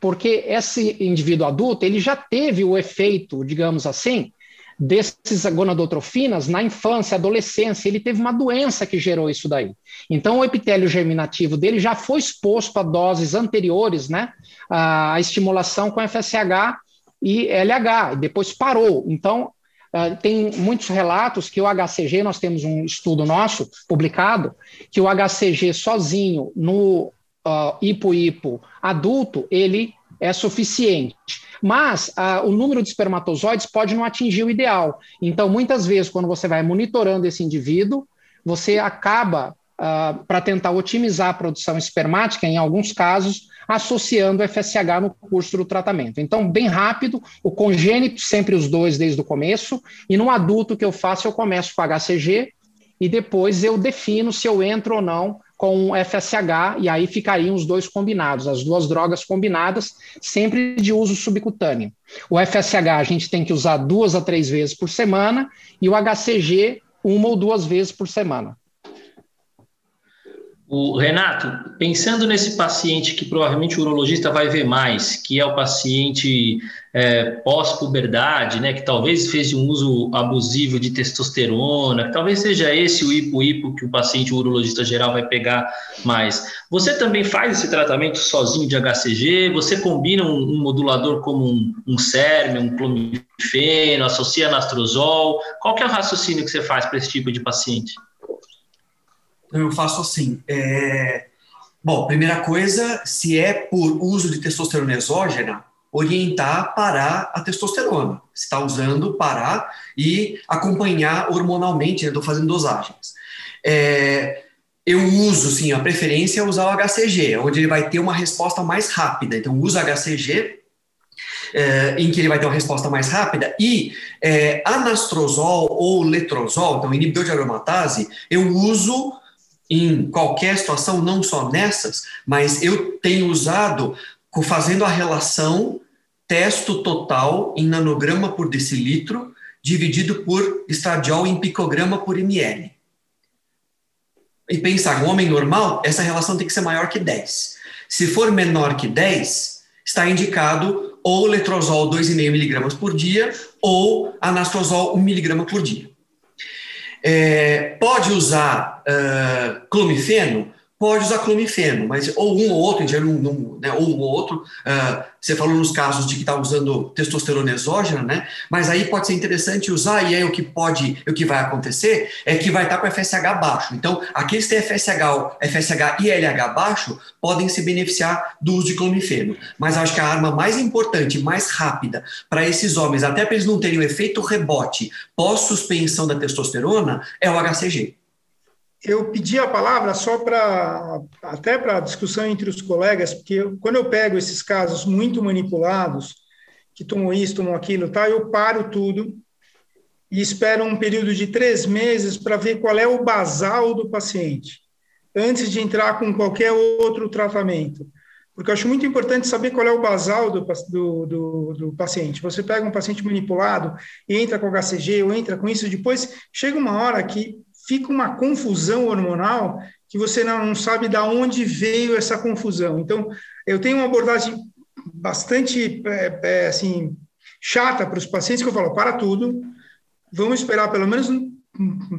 porque esse indivíduo adulto, ele já teve o efeito, digamos assim, desses gonadotrofinas na infância, adolescência, ele teve uma doença que gerou isso daí. Então, o epitélio germinativo dele já foi exposto a doses anteriores, né, a estimulação com FSH e LH, e depois parou. Então, uh, tem muitos relatos que o HCG, nós temos um estudo nosso publicado, que o HCG sozinho no uh, hipo-hipo adulto, ele é suficiente. Mas uh, o número de espermatozoides pode não atingir o ideal. Então, muitas vezes, quando você vai monitorando esse indivíduo, você acaba, uh, para tentar otimizar a produção espermática, em alguns casos, associando o FSH no curso do tratamento. Então, bem rápido, o congênito, sempre os dois desde o começo, e no adulto que eu faço, eu começo com HCG e depois eu defino se eu entro ou não com FSH, e aí ficariam os dois combinados, as duas drogas combinadas, sempre de uso subcutâneo. O FSH a gente tem que usar duas a três vezes por semana, e o HCG uma ou duas vezes por semana. O Renato, pensando nesse paciente que provavelmente o urologista vai ver mais, que é o paciente é, pós-puberdade, né, que talvez fez um uso abusivo de testosterona, que talvez seja esse o hipo-hipo que o paciente o urologista geral vai pegar mais. Você também faz esse tratamento sozinho de HCG? Você combina um, um modulador como um, um CERM, um clomifeno, associa nastrozol? Qual que é o raciocínio que você faz para esse tipo de paciente? Eu faço assim. É... Bom, primeira coisa, se é por uso de testosterona exógena, orientar parar a testosterona. Se está usando, parar e acompanhar hormonalmente, estou né? fazendo dosagens. É, eu uso, sim, a preferência é usar o HCG, onde ele vai ter uma resposta mais rápida. Então, uso HCG, é, em que ele vai ter uma resposta mais rápida, e é, anastrozol ou letrozol, então inibidor de aromatase, eu uso em qualquer situação, não só nessas, mas eu tenho usado fazendo a relação testo total em nanograma por decilitro dividido por estradiol em picograma por ml. E pensar, um homem normal, essa relação tem que ser maior que 10. Se for menor que 10, está indicado ou letrozol 2,5 miligramas por dia ou anastrozol 1 miligrama por dia. É, pode usar uh, clomifeno? Pode usar clomifeno, mas ou um ou outro, em não, não, né, ou um ou outro, uh, você falou nos casos de que está usando testosterona exógena, né? Mas aí pode ser interessante usar, e aí o que pode, o que vai acontecer é que vai estar tá com FSH baixo. Então, aqueles que têm FSH, FSH e LH baixo podem se beneficiar do uso de clomifeno. Mas acho que a arma mais importante, mais rápida para esses homens, até para eles não terem o efeito rebote pós-suspensão da testosterona, é o HCG eu pedi a palavra só para até para discussão entre os colegas, porque eu, quando eu pego esses casos muito manipulados, que tomam isso, tomam aquilo, tá, eu paro tudo e espero um período de três meses para ver qual é o basal do paciente, antes de entrar com qualquer outro tratamento. Porque eu acho muito importante saber qual é o basal do, do, do, do paciente. Você pega um paciente manipulado, entra com HCG ou entra com isso, depois chega uma hora que fica uma confusão hormonal que você não sabe de onde veio essa confusão. Então, eu tenho uma abordagem bastante é, é, assim chata para os pacientes que eu falo, para tudo, vamos esperar pelo menos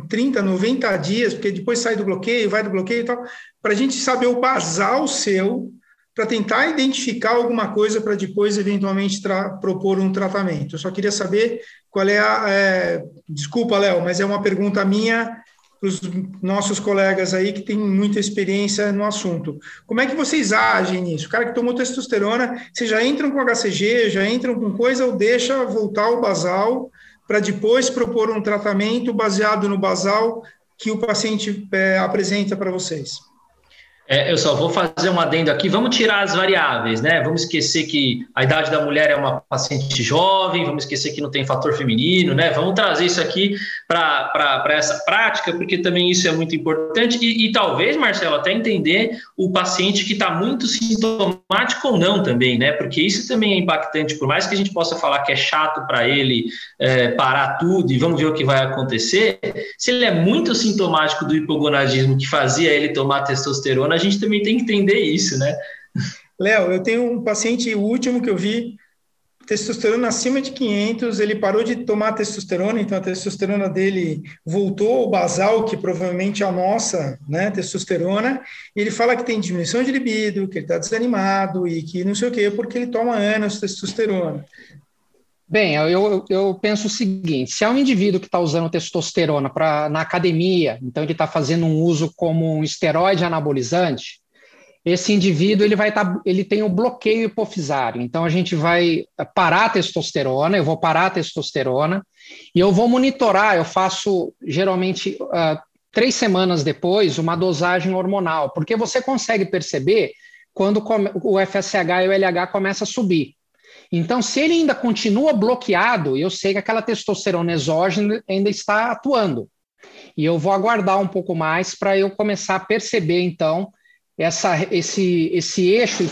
30, 90 dias, porque depois sai do bloqueio, vai do bloqueio e tal, para a gente saber o basal seu, para tentar identificar alguma coisa para depois, eventualmente, propor um tratamento. Eu só queria saber qual é a. É, desculpa, Léo, mas é uma pergunta minha os nossos colegas aí que têm muita experiência no assunto. Como é que vocês agem nisso? O cara que tomou testosterona, vocês já entram com HCG, já entram com coisa ou deixa voltar o basal para depois propor um tratamento baseado no basal que o paciente é, apresenta para vocês? É, eu só vou fazer um adendo aqui. Vamos tirar as variáveis, né? Vamos esquecer que a idade da mulher é uma paciente jovem, vamos esquecer que não tem fator feminino, né? Vamos trazer isso aqui para essa prática, porque também isso é muito importante. E, e talvez, Marcelo, até entender o paciente que está muito sintomático ou não também, né? Porque isso também é impactante. Por mais que a gente possa falar que é chato para ele é, parar tudo e vamos ver o que vai acontecer, se ele é muito sintomático do hipogonadismo que fazia ele tomar testosterona, gente também tem que entender isso, né? Léo, eu tenho um paciente último que eu vi, testosterona acima de 500, ele parou de tomar testosterona, então a testosterona dele voltou ao basal, que provavelmente é a nossa, né, testosterona, e ele fala que tem diminuição de libido, que ele está desanimado e que não sei o quê, porque ele toma anos testosterona. Bem, eu, eu penso o seguinte: se é um indivíduo que está usando testosterona pra, na academia, então ele está fazendo um uso como um esteroide anabolizante, esse indivíduo ele vai tá, ele tem o bloqueio hipofisário. Então a gente vai parar a testosterona, eu vou parar a testosterona e eu vou monitorar. Eu faço geralmente uh, três semanas depois uma dosagem hormonal, porque você consegue perceber quando o FSH e o LH começa a subir. Então, se ele ainda continua bloqueado, eu sei que aquela testosterona exógena ainda está atuando. E eu vou aguardar um pouco mais para eu começar a perceber, então, essa, esse, esse eixo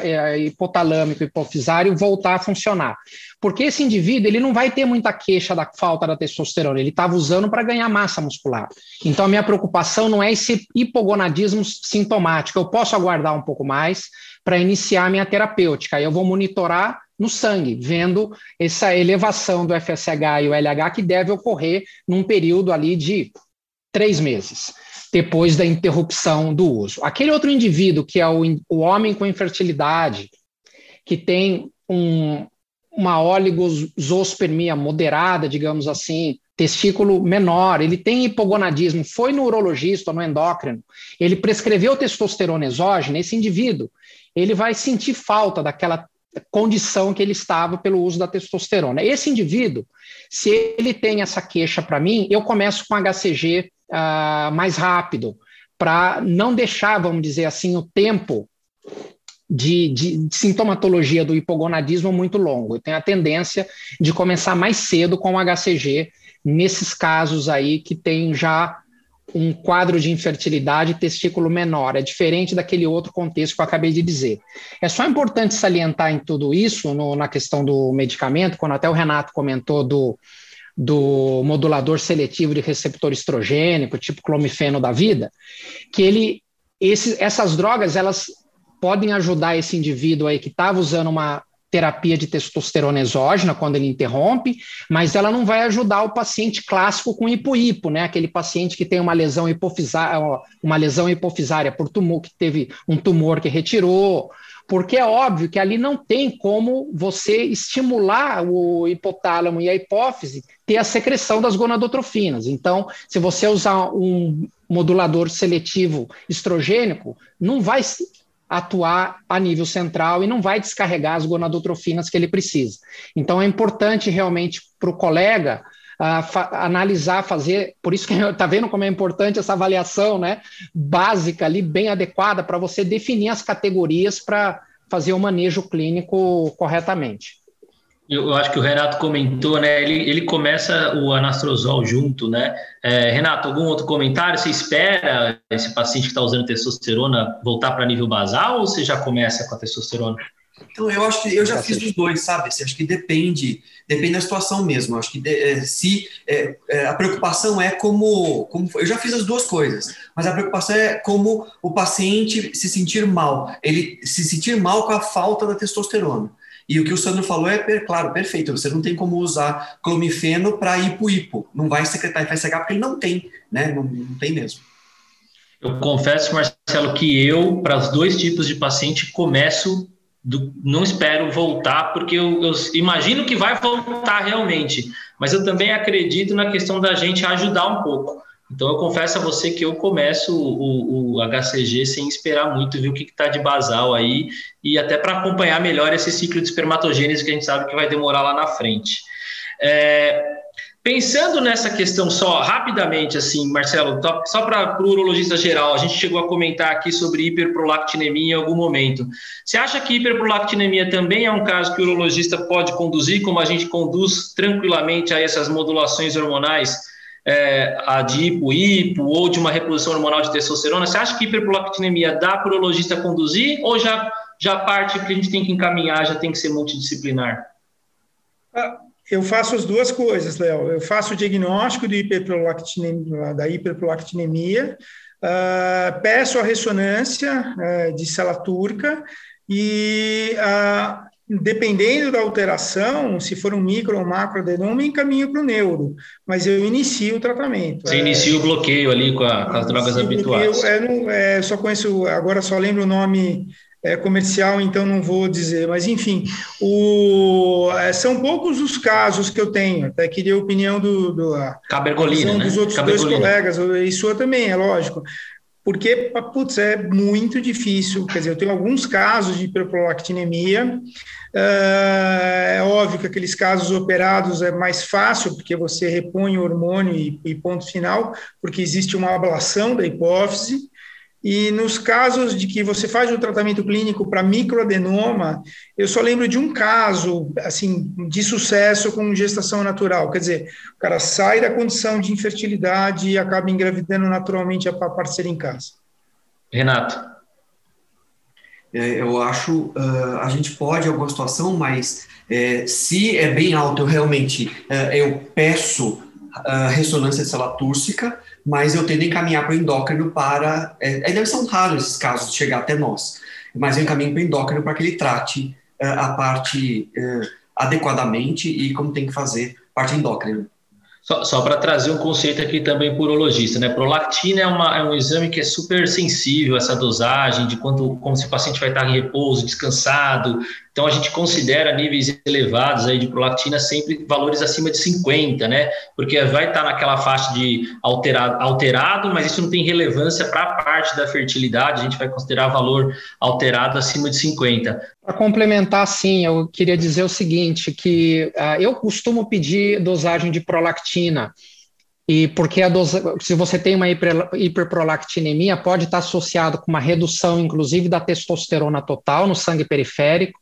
é, hipotalâmico hipofisário voltar a funcionar. Porque esse indivíduo ele não vai ter muita queixa da falta da testosterona, ele estava usando para ganhar massa muscular. Então, a minha preocupação não é esse hipogonadismo sintomático. Eu posso aguardar um pouco mais para iniciar a minha terapêutica. Eu vou monitorar no sangue, vendo essa elevação do FSH e o LH que deve ocorrer num período ali de três meses, depois da interrupção do uso. Aquele outro indivíduo, que é o, o homem com infertilidade, que tem um, uma oligospermia moderada, digamos assim, testículo menor, ele tem hipogonadismo, foi no urologista, no endócrino, ele prescreveu testosterona exógena, esse indivíduo, ele vai sentir falta daquela condição que ele estava pelo uso da testosterona. Esse indivíduo, se ele tem essa queixa para mim, eu começo com HCG uh, ah, mais rápido, para não deixar, vamos dizer assim, o tempo de, de, de, sintomatologia do hipogonadismo muito longo. Eu tenho a tendência de começar mais cedo com o HCG nesses casos aí que tem já um quadro de infertilidade testículo menor. É diferente daquele outro contexto que eu acabei de dizer. É só importante salientar em tudo isso, no, na questão do medicamento, quando até o Renato comentou do, do modulador seletivo de receptor estrogênico, tipo clomifeno da vida, que ele, esse, essas drogas, elas podem ajudar esse indivíduo aí que estava usando uma terapia de testosterona exógena quando ele interrompe, mas ela não vai ajudar o paciente clássico com hipo-hipo, né? Aquele paciente que tem uma lesão hipofisária, uma lesão hipofisária por tumor, que teve um tumor que retirou, porque é óbvio que ali não tem como você estimular o hipotálamo e a hipófise ter a secreção das gonadotrofinas. Então, se você usar um modulador seletivo estrogênico, não vai atuar a nível central e não vai descarregar as gonadotrofinas que ele precisa. Então é importante realmente para o colega uh, fa analisar, fazer, por isso que está vendo como é importante essa avaliação né, básica ali, bem adequada, para você definir as categorias para fazer o manejo clínico corretamente. Eu acho que o Renato comentou, né? Ele, ele começa o anastrozol junto, né? É, Renato, algum outro comentário? Você espera esse paciente que está usando testosterona voltar para nível basal ou você já começa com a testosterona? Então, eu acho que eu já fiz os dois, sabe? Acho que depende, depende da situação mesmo. Acho que de, é, se é, é, a preocupação é como, como. Eu já fiz as duas coisas, mas a preocupação é como o paciente se sentir mal. Ele se sentir mal com a falta da testosterona. E o que o Sandro falou é, claro, perfeito. Você não tem como usar clomifeno para hipo-hipo. Não vai secretar FSH porque ele não tem, né? Não, não tem mesmo. Eu confesso, Marcelo, que eu, para os dois tipos de paciente, começo, do, não espero voltar, porque eu, eu, imagino que vai voltar realmente, mas eu também acredito na questão da gente ajudar um pouco. Então, eu confesso a você que eu começo o, o HCG sem esperar muito ver o que está de basal aí, e até para acompanhar melhor esse ciclo de espermatogênese que a gente sabe que vai demorar lá na frente. É, Pensando nessa questão só rapidamente, assim, Marcelo, só para o urologista geral, a gente chegou a comentar aqui sobre hiperprolactinemia em algum momento. Você acha que hiperprolactinemia também é um caso que o urologista pode conduzir, como a gente conduz tranquilamente a essas modulações hormonais, é, a de hipo-hipo ou de uma reposição hormonal de testosterona? Você acha que hiperprolactinemia dá para o urologista conduzir ou já, já parte que a gente tem que encaminhar, já tem que ser multidisciplinar? Ah eu faço as duas coisas, Léo. Eu faço o diagnóstico de hiperprolactinemia, da hiperprolactinemia, uh, peço a ressonância uh, de célula turca e, uh, dependendo da alteração, se for um micro ou macro adenoma, encaminho para o neuro, mas eu inicio o tratamento. Você é, inicia o bloqueio ali com, a, com as drogas habituais. Eu, é, é, só conheço, agora só lembro o nome é, comercial, então não vou dizer, mas enfim, o, é, são poucos os casos que eu tenho, até queria a opinião do, do Cabergolina, né? dos outros dois colegas, e sua também, é lógico, porque, putz, é muito difícil, quer dizer, eu tenho alguns casos de hiperprolactinemia, é, é óbvio que aqueles casos operados é mais fácil, porque você repõe o hormônio e, e ponto final, porque existe uma ablação da hipófise, e nos casos de que você faz o tratamento clínico para microadenoma, eu só lembro de um caso assim de sucesso com gestação natural. Quer dizer, o cara sai da condição de infertilidade e acaba engravidando naturalmente a parceira em casa. Renato. É, eu acho uh, a gente pode em alguma situação, mas é, se é bem alto, eu realmente uh, eu peço uh, ressonância de célula túrcica mas eu tendo encaminhar para o endócrino para. É, deve ser raros esses casos de chegar até nós, mas eu encaminho para o endócrino para que ele trate é, a parte é, adequadamente e como tem que fazer parte endócrina. Só, só para trazer um conceito aqui também para urologista, né? Prolactina é, uma, é um exame que é super sensível essa dosagem de quanto, como se o paciente vai estar em repouso, descansado. Então a gente considera níveis elevados aí de prolactina sempre valores acima de 50, né? Porque vai estar naquela faixa de alterado, alterado mas isso não tem relevância para a parte da fertilidade. A gente vai considerar valor alterado acima de 50. Para complementar, sim, eu queria dizer o seguinte, que uh, eu costumo pedir dosagem de prolactina, e porque a dosa, se você tem uma hiper, hiperprolactinemia, pode estar associado com uma redução, inclusive, da testosterona total no sangue periférico,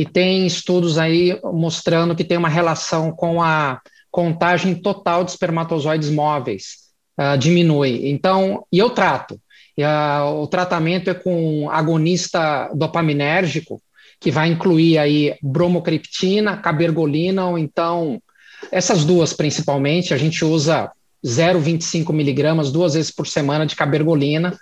e tem estudos aí mostrando que tem uma relação com a contagem total de espermatozoides móveis, uh, diminui. Então, e eu trato. E, uh, o tratamento é com agonista dopaminérgico, que vai incluir aí bromocriptina, cabergolina, ou então essas duas principalmente, a gente usa 0,25 miligramas duas vezes por semana de cabergolina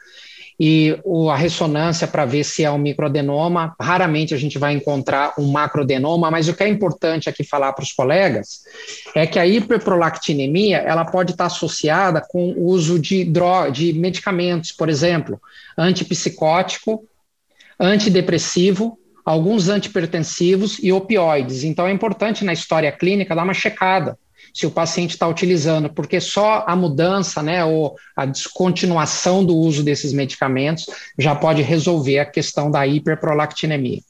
e o, a ressonância para ver se é um microadenoma. Raramente a gente vai encontrar um macroadenoma, mas o que é importante aqui falar para os colegas é que a hiperprolactinemia ela pode estar associada com o uso de, droga, de medicamentos, por exemplo, antipsicótico, antidepressivo alguns antipertensivos e opioides. Então é importante na história clínica dar uma checada se o paciente está utilizando, porque só a mudança, né, ou a descontinuação do uso desses medicamentos já pode resolver a questão da hiperprolactinemia.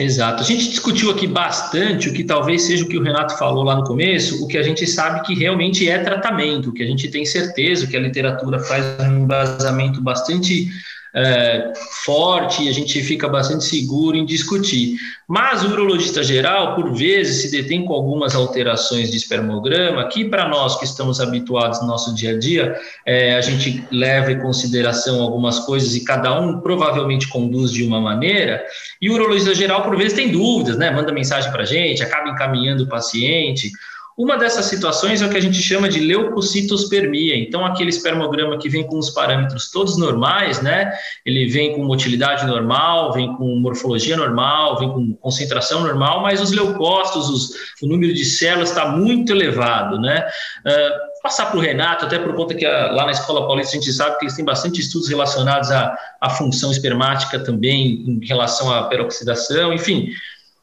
Exato. A gente discutiu aqui bastante o que talvez seja o que o Renato falou lá no começo, o que a gente sabe que realmente é tratamento, o que a gente tem certeza que a literatura faz um embasamento bastante é, forte e a gente fica bastante seguro em discutir. Mas o urologista geral, por vezes, se detém com algumas alterações de espermograma, que para nós que estamos habituados no nosso dia a dia, é, a gente leva em consideração algumas coisas e cada um provavelmente conduz de uma maneira, e o urologista geral, por vezes, tem dúvidas, né? Manda mensagem para a gente, acaba encaminhando o paciente uma dessas situações é o que a gente chama de leucocitospermia. Então, aquele espermograma que vem com os parâmetros todos normais, né? Ele vem com motilidade normal, vem com morfologia normal, vem com concentração normal, mas os leucócitos, os, o número de células está muito elevado, né? Uh, passar para o Renato, até por conta que a, lá na Escola Paulista a gente sabe que eles têm bastante estudos relacionados à, à função espermática também, em relação à peroxidação, enfim.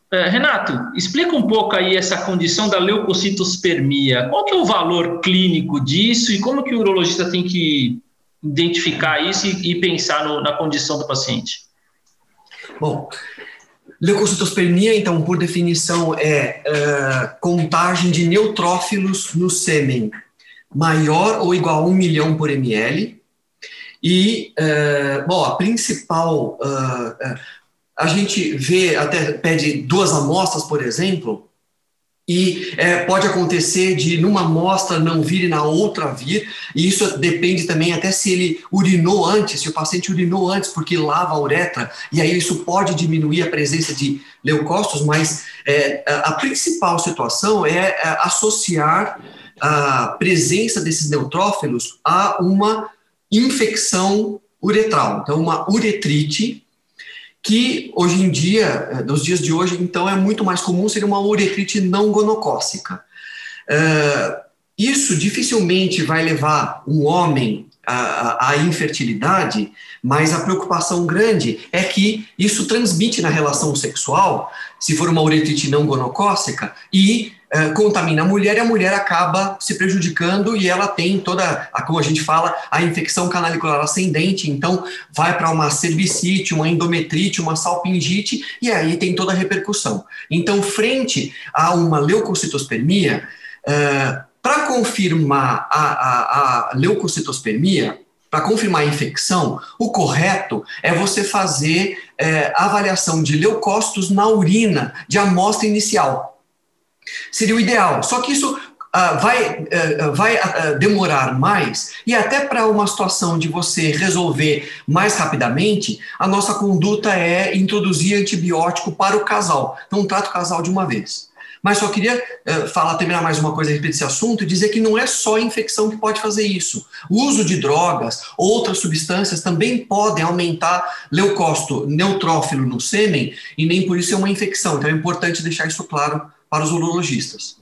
É, Renato, explica um pouco aí essa condição da leucocitospermia. Qual que é o valor clínico disso e como que o urologista tem que identificar isso e, e pensar no, na condição do paciente? Bom, leucocitospermia, então, por definição, é uh, contagem de neutrófilos no sêmen maior ou igual a 1 milhão por ml. E, uh, bom, a principal. Uh, a gente vê, até pede duas amostras, por exemplo, e é, pode acontecer de numa amostra não vir e na outra vir, e isso depende também até se ele urinou antes, se o paciente urinou antes porque lava a uretra, e aí isso pode diminuir a presença de leucócitos, mas é, a principal situação é, é associar a presença desses neutrófilos a uma infecção uretral, então uma uretrite, que hoje em dia, eh, nos dias de hoje, então é muito mais comum ser uma uretrite não gonocócica. Uh, isso dificilmente vai levar um homem à, à, infertilidade, mas a preocupação grande é que isso transmite na relação sexual, se for uma uretrite não gonocócica, e eh, contamina a mulher e a mulher acaba se prejudicando e ela tem toda, a, como a gente fala, a infecção canalicular ascendente, então vai para uma cervicite, uma endometrite, uma salpingite e aí tem toda a repercussão. Então, frente a uma leucocitospermia, uh, para confirmar a, a, a leucocitospermia, para confirmar a infecção, o correto é você fazer é, avaliação de leucócitos na urina de amostra inicial. Seria o ideal. Só que isso uh, vai, uh, vai uh, demorar mais, e até para uma situação de você resolver mais rapidamente, a nossa conduta é introduzir antibiótico para o casal. Não trata o casal de uma vez. Mas só queria falar, terminar mais uma coisa a respeito desse assunto e dizer que não é só a infecção que pode fazer isso. O uso de drogas, outras substâncias também podem aumentar leucócito neutrófilo no sêmen e nem por isso é uma infecção. Então é importante deixar isso claro para os urologistas.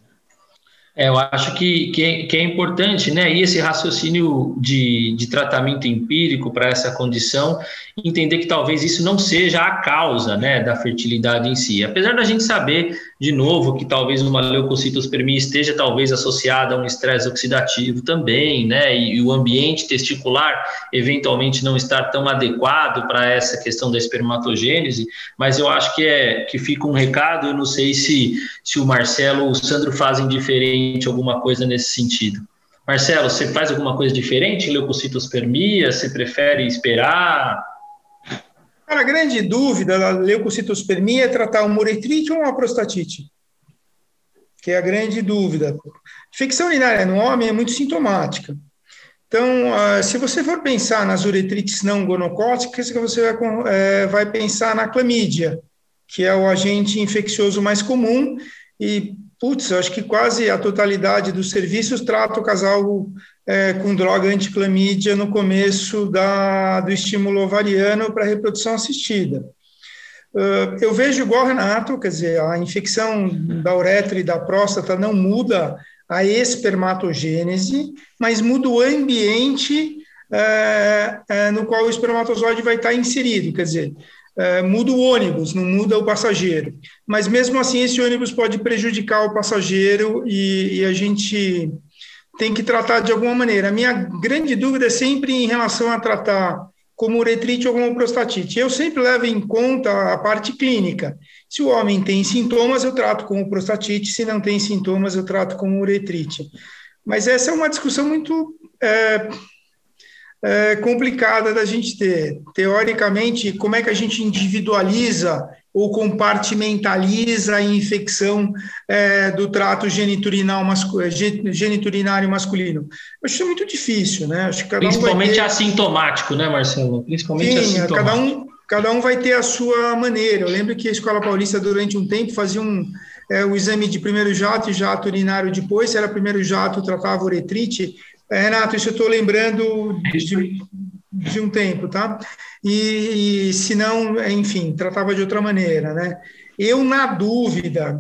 É, eu acho que, que é, que, é, importante, né? E esse raciocínio de, de tratamento empírico para essa condição, entender que talvez isso não seja a causa, né, da fertilidade em si. Apesar da gente saber, de novo, que talvez uma leucocitospermia esteja talvez associada a um estresse oxidativo também, né? E, e o ambiente testicular eventualmente não estar tão adequado para essa questão da espermatogênese, mas eu acho que é que fica um recado. Eu não sei se se o Marcelo ou o Sandro fazem diferente alguma coisa nesse sentido. Marcelo, você faz alguma coisa diferente em leucocitospermia? Você prefere esperar? Cara, a grande dúvida da leucocitospermia é tratar uma uretrite ou uma prostatite. Que é a grande dúvida. Infecção urinária no homem é muito sintomática. Então, ah, se você for pensar nas uretrites não gonocóticas, você é, vai pensar na clamídia, que é o agente infeccioso mais comum, e putz, acho que quase a totalidade dos serviços trata o casal é, com droga anticlamídia no começo da, do estímulo ovariano para reprodução assistida. Uh, eu vejo igual Renato, quer dizer, a infecção da uretra e da próstata não muda a espermatogênese, mas muda o ambiente é, é, no qual o espermatozoide vai estar inserido, quer dizer, é, muda o ônibus, não muda o passageiro. Mas mesmo assim, esse ônibus pode prejudicar o passageiro e, e, a gente tem que tratar de alguma maneira. A minha grande dúvida é sempre em relação a tratar como uretrite ou como prostatite. Eu sempre levo em conta a parte clínica. Se o homem tem sintomas, eu trato como prostatite, se não tem sintomas, eu trato como uretrite. Mas essa é uma discussão muito. É, é, complicada da gente ter. Teoricamente, como é que a gente individualiza ou compartimentaliza a infecção é, do trato geniturinal mascu geniturinário masculino? Eu acho muito difícil, né? Acho que cada Principalmente um ter... assintomático, né, Marcelo? Principalmente Sim, assintomático. Cada um, cada um vai ter a sua maneira. Eu lembro que a Escola Paulista, durante um tempo, fazia um, é, o exame de primeiro jato e jato urinário depois. Se era primeiro jato, tratava uretrite é, Renato, isso eu estou lembrando de, de, um tempo, tá? E, e se não, enfim, tratava de outra maneira, né? Eu, na dúvida,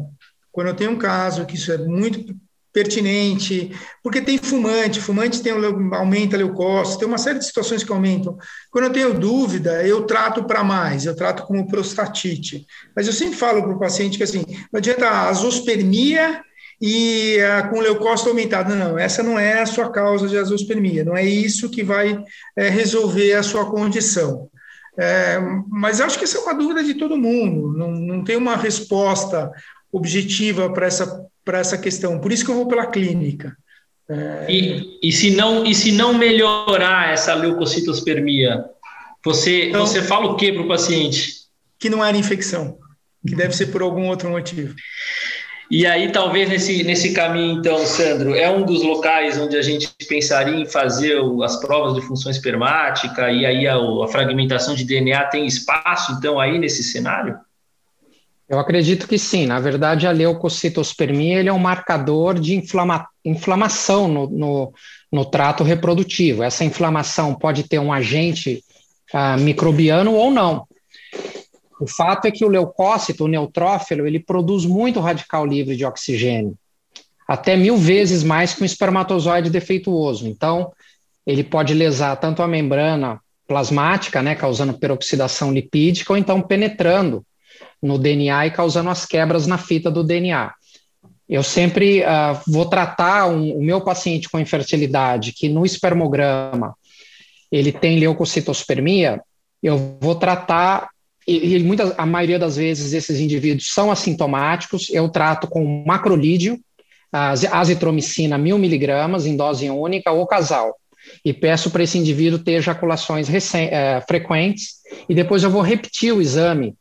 quando eu tenho um caso que isso é muito pertinente, porque tem fumante, fumante tem aumenta leucócito, tem uma série de situações que aumentam. Quando eu tenho dúvida, eu trato para mais, eu trato como prostatite. Mas eu sempre falo para o paciente que assim, não adianta a azospermia e uh, com leucócito aumentado. Não, essa não é a sua causa de azospermia, não é isso que vai é, resolver a sua condição. É, mas acho que essa é uma dúvida de todo mundo, não, não tem uma resposta objetiva para essa, essa questão, por isso que eu vou pela clínica. É... E, e, se não, e se não melhorar essa leucocitospermia, você, então, você fala o que para o paciente? Que não era infecção, que deve ser por algum outro motivo. E aí, talvez nesse, nesse caminho, então, Sandro, é um dos locais onde a gente pensaria em fazer as provas de função espermática e aí a, a fragmentação de DNA tem espaço, então, aí nesse cenário? Eu acredito que sim. Na verdade, a leucocitospermia ele é um marcador de inflama inflamação no, no, no, trato reprodutivo. Essa inflamação pode ter um agente uh, microbiano ou não. O fato é que o leucócito, o neutrófilo, ele produz muito radical livre de oxigênio, até mil vezes mais que um espermatozoide defeituoso. Então, ele pode lesar tanto a membrana plasmática, né, causando peroxidação lipídica, ou então penetrando no DNA e causando as quebras na fita do DNA. Eu sempre uh, vou tratar um, o meu paciente com infertilidade que no espermograma ele tem leucocitospermia, eu vou tratar e, muitas, a maioria das vezes esses indivíduos são assintomáticos, eu trato com macrolídeo, azitromicina mil miligramas em dose única ou casal, e peço para esse indivíduo ter ejaculações é, frequentes, e depois eu vou repetir o exame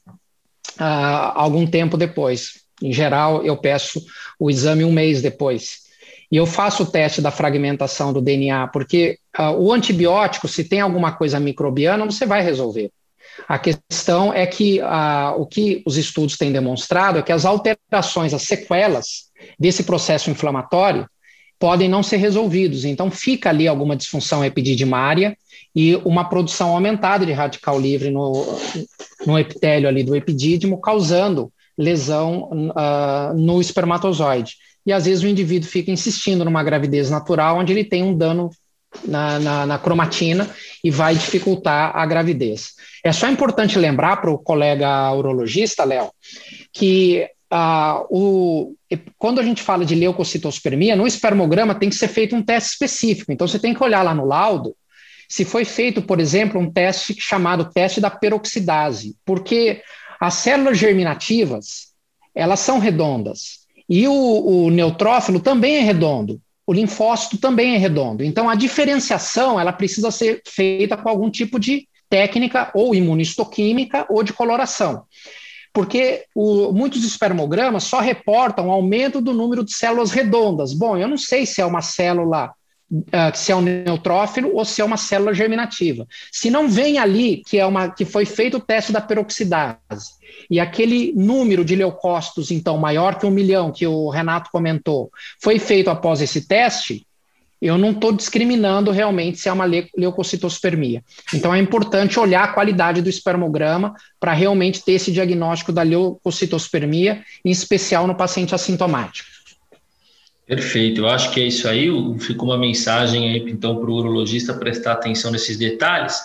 uh, algum tempo depois. Em geral, eu peço o exame um mês depois. E eu faço o teste da fragmentação do DNA, porque uh, o antibiótico, se tem alguma coisa microbiana, você vai resolver. A questão é que uh, o que os estudos têm demonstrado é que as alterações, as sequelas desse processo inflamatório podem não ser resolvidos. Então, fica ali alguma disfunção epididimária e uma produção aumentada de radical livre no, no epitélio ali do epidídimo, causando lesão uh, no espermatozoide. E às vezes o indivíduo fica insistindo numa gravidez natural, onde ele tem um dano na, na, na cromatina e vai dificultar a gravidez. É só importante lembrar para o colega urologista, Léo, que uh, o, quando a gente fala de leucocitospermia, no espermograma tem que ser feito um teste específico. Então você tem que olhar lá no laudo se foi feito, por exemplo, um teste chamado teste da peroxidase, porque as células germinativas elas são redondas e o, o neutrófilo também é redondo o linfócito também é redondo. Então, a diferenciação ela precisa ser feita com algum tipo de técnica ou imunistoquímica ou de coloração. Porque o, muitos espermogramas só reportam aumento do número de células redondas. Bom, eu não sei se é uma célula Uh, se é um neutrófilo ou se é uma célula germinativa. Se não vem ali que é uma que foi feito o teste da peroxidase e aquele número de leucócitos então maior que um milhão que o Renato comentou foi feito após esse teste, eu não estou discriminando realmente se é uma leucocitospermia. Então é importante olhar a qualidade do espermograma para realmente ter esse diagnóstico da leucocitospermia, em especial no paciente assintomático. Perfeito, eu acho que é isso aí. Ficou uma mensagem aí então para o urologista prestar atenção nesses detalhes.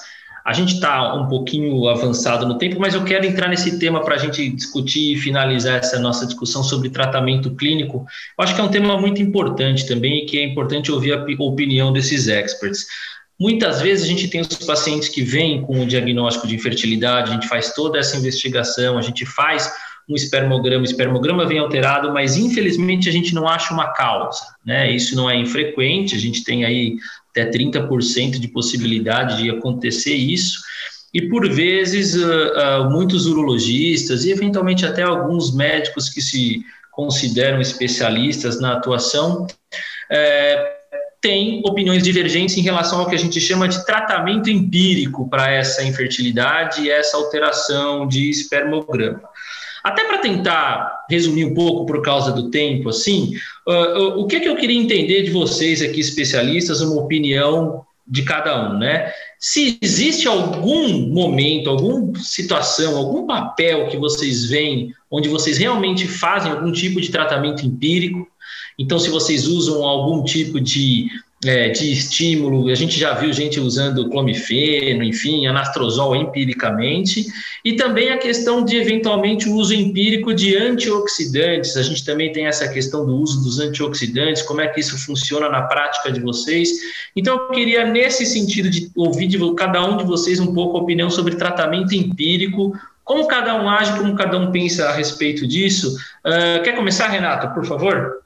A gente está um pouquinho avançado no tempo, mas eu quero entrar nesse tema para a gente discutir e finalizar essa nossa discussão sobre tratamento clínico. Eu acho que é um tema muito importante também e que é importante ouvir a opinião desses experts. Muitas vezes a gente tem os pacientes que vêm com o diagnóstico de infertilidade, a gente faz toda essa investigação, a gente faz um espermograma, o espermograma vem alterado, mas infelizmente a gente não acha uma causa, né? Isso não é infrequente, a gente tem aí até 30% de possibilidade de acontecer isso. E por vezes uh, uh, muitos urologistas e eventualmente até alguns médicos que se consideram especialistas na atuação é, têm opiniões divergentes em relação ao que a gente chama de tratamento empírico para essa infertilidade e essa alteração de espermograma. Até para tentar resumir um pouco por causa do tempo, assim, uh, o que, é que eu queria entender de vocês aqui, especialistas, uma opinião de cada um, né? Se existe algum momento, alguma situação, algum papel que vocês veem onde vocês realmente fazem algum tipo de tratamento empírico Então, se vocês usam algum tipo de é, de estímulo, a gente já viu gente usando clomifeno, enfim, anastrozol empiricamente, e também a questão de eventualmente o uso empírico de antioxidantes, a gente também tem essa questão do uso dos antioxidantes, como é que isso funciona na prática de vocês. Então, eu queria, nesse sentido, de ouvir de cada um de vocês um pouco a opinião sobre tratamento empírico, como cada um age, como cada um pensa a respeito disso. Uh, quer começar, Renato, por favor?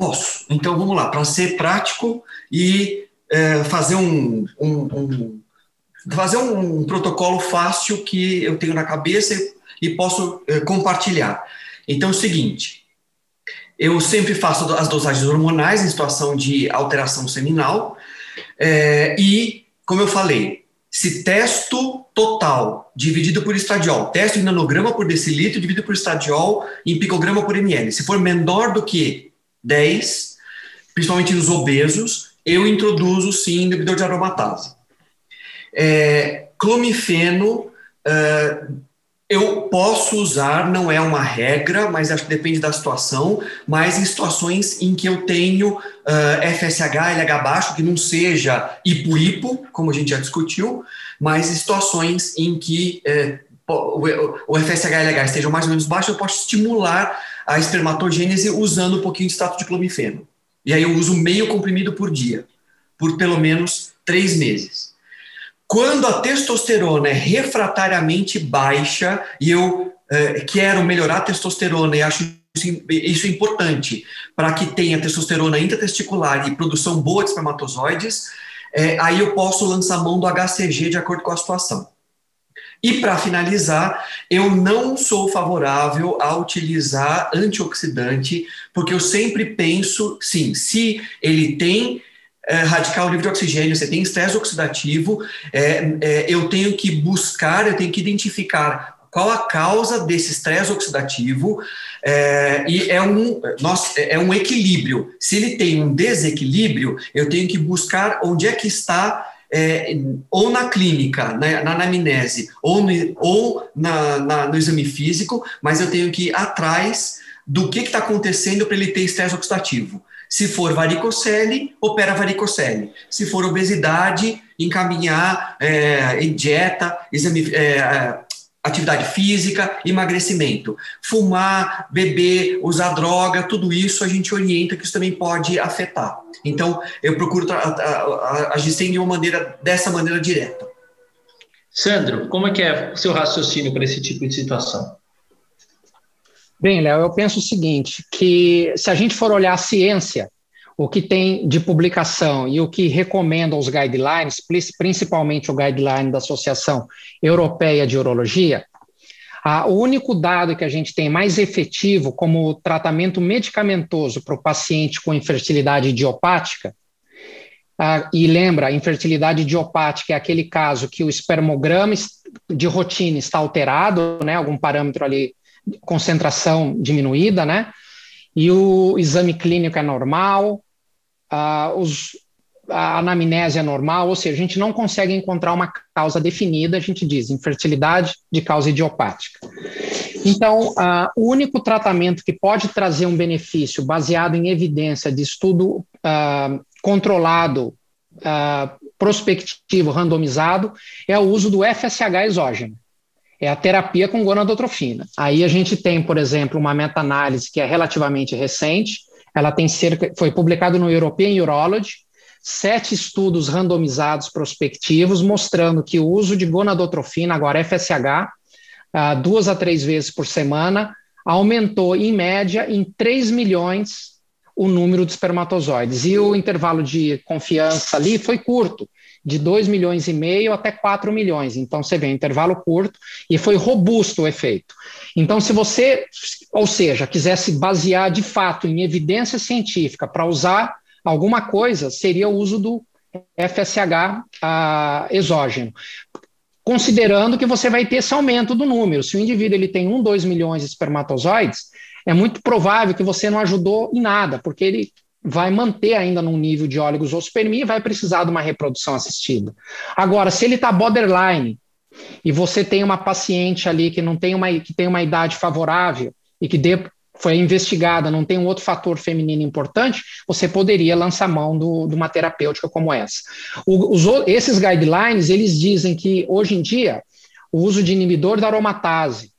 Posso. Então vamos lá, para ser prático e é, fazer um, um, um, fazer um protocolo fácil que eu tenho na cabeça e, e posso é, compartilhar. Então é o seguinte, eu sempre faço as dosagens hormonais em situação de alteração seminal é, e, como eu falei, se testo total dividido por estradiol, testo em nanograma por decilitro dividido por estradiol em picograma por ml, se for menor do que 10, principalmente nos obesos, eu introduzo sim inibidor de aromatase. É, clomifeno, é, eu posso usar, não é uma regra, mas acho que depende da situação, mas em situações em que eu tenho uh, FSH, LH baixo, que não seja hipo-hipo, como a gente já discutiu, mas em situações em que uh, o, o FSH e LH estejam mais ou menos baixos, eu posso estimular a espermatogênese usando um pouquinho de extrato de clomifeno. E aí eu uso meio comprimido por dia, por pelo menos três meses. Quando a testosterona é refratariamente baixa e eu eh, quero melhorar a testosterona e acho isso, é importante para que tenha testosterona intratesticular e produção boa de espermatozoides, eh, aí eu posso lançar mão do HCG de acordo com a situação. E para finalizar, eu não sou favorável a utilizar antioxidante, porque eu sempre penso, sim, se ele tem é, radical livre de oxigênio, você tem estresse oxidativo, é, é, eu tenho que buscar, eu tenho que identificar qual a causa desse estresse oxidativo é, e é um, nossa, é um equilíbrio. Se ele tem um desequilíbrio, eu tenho que buscar onde é que está é, ou na clínica, na, na anamnese, ou, no, ou na, na, no exame físico, mas eu tenho que ir atrás do que está acontecendo para ele ter estresse oxidativo. Se for varicocele, opera varicocele. Se for obesidade, encaminhar é, dieta, exame, é, é atividade física, emagrecimento. Fumar, beber, usar droga, tudo isso a gente orienta que isso também pode afetar. Então, eu procuro agir de uma maneira, dessa maneira direta. Sandro, como é que é o seu raciocínio para esse tipo de situação? Bem, Léo, eu penso o seguinte, que se a gente for olhar a ciência, o que tem de publicação e o que recomendam os guidelines, principalmente o guideline da Associação Europeia de Urologia, o único dado que a gente tem mais efetivo como tratamento medicamentoso para o paciente com infertilidade idiopática, e lembra, infertilidade idiopática é aquele caso que o espermograma de rotina está alterado, né, algum parâmetro ali, concentração diminuída, né, e o exame clínico é normal, uh, os, a anamnese é normal, ou seja, a gente não consegue encontrar uma causa definida, a gente diz infertilidade de causa idiopática. Então, uh, o único tratamento que pode trazer um benefício baseado em evidência de estudo uh, controlado, prospectivo, randomizado, é o uso do FSH exógeno. É a terapia com gonadotrofina. Aí a gente tem, por exemplo, uma meta-análise que é relativamente recente, ela tem cerca, foi publicado no European Urology, sete estudos randomizados prospectivos mostrando que o uso de gonadotrofina, agora FSH, uh, duas a três vezes por semana, aumentou em média em 3 milhões o número de espermatozoides. E o intervalo de confiança ali foi curto, de 2 milhões e meio até 4 milhões. Então, você vê, um intervalo curto e foi robusto o efeito. Então, se você, ou seja, quisesse basear de fato em evidência científica para usar alguma coisa, seria o uso do FSH ah, exógeno. Considerando que você vai ter esse aumento do número. Se o indivíduo ele tem 1, 2 milhões de espermatozoides, é muito provável que você não ajudou em nada, porque ele vai manter ainda num nível de oligosospermia e vai precisar de uma reprodução assistida. Agora, se ele está borderline e você tem uma paciente ali que não tem uma, que tem uma idade favorável e que dê foi investigada, não tem um outro fator feminino importante, você poderia lançar mão do, de uma terapêutica como essa. O, os, esses guidelines, eles dizem que, hoje em dia, o uso de inibidor da aromatase,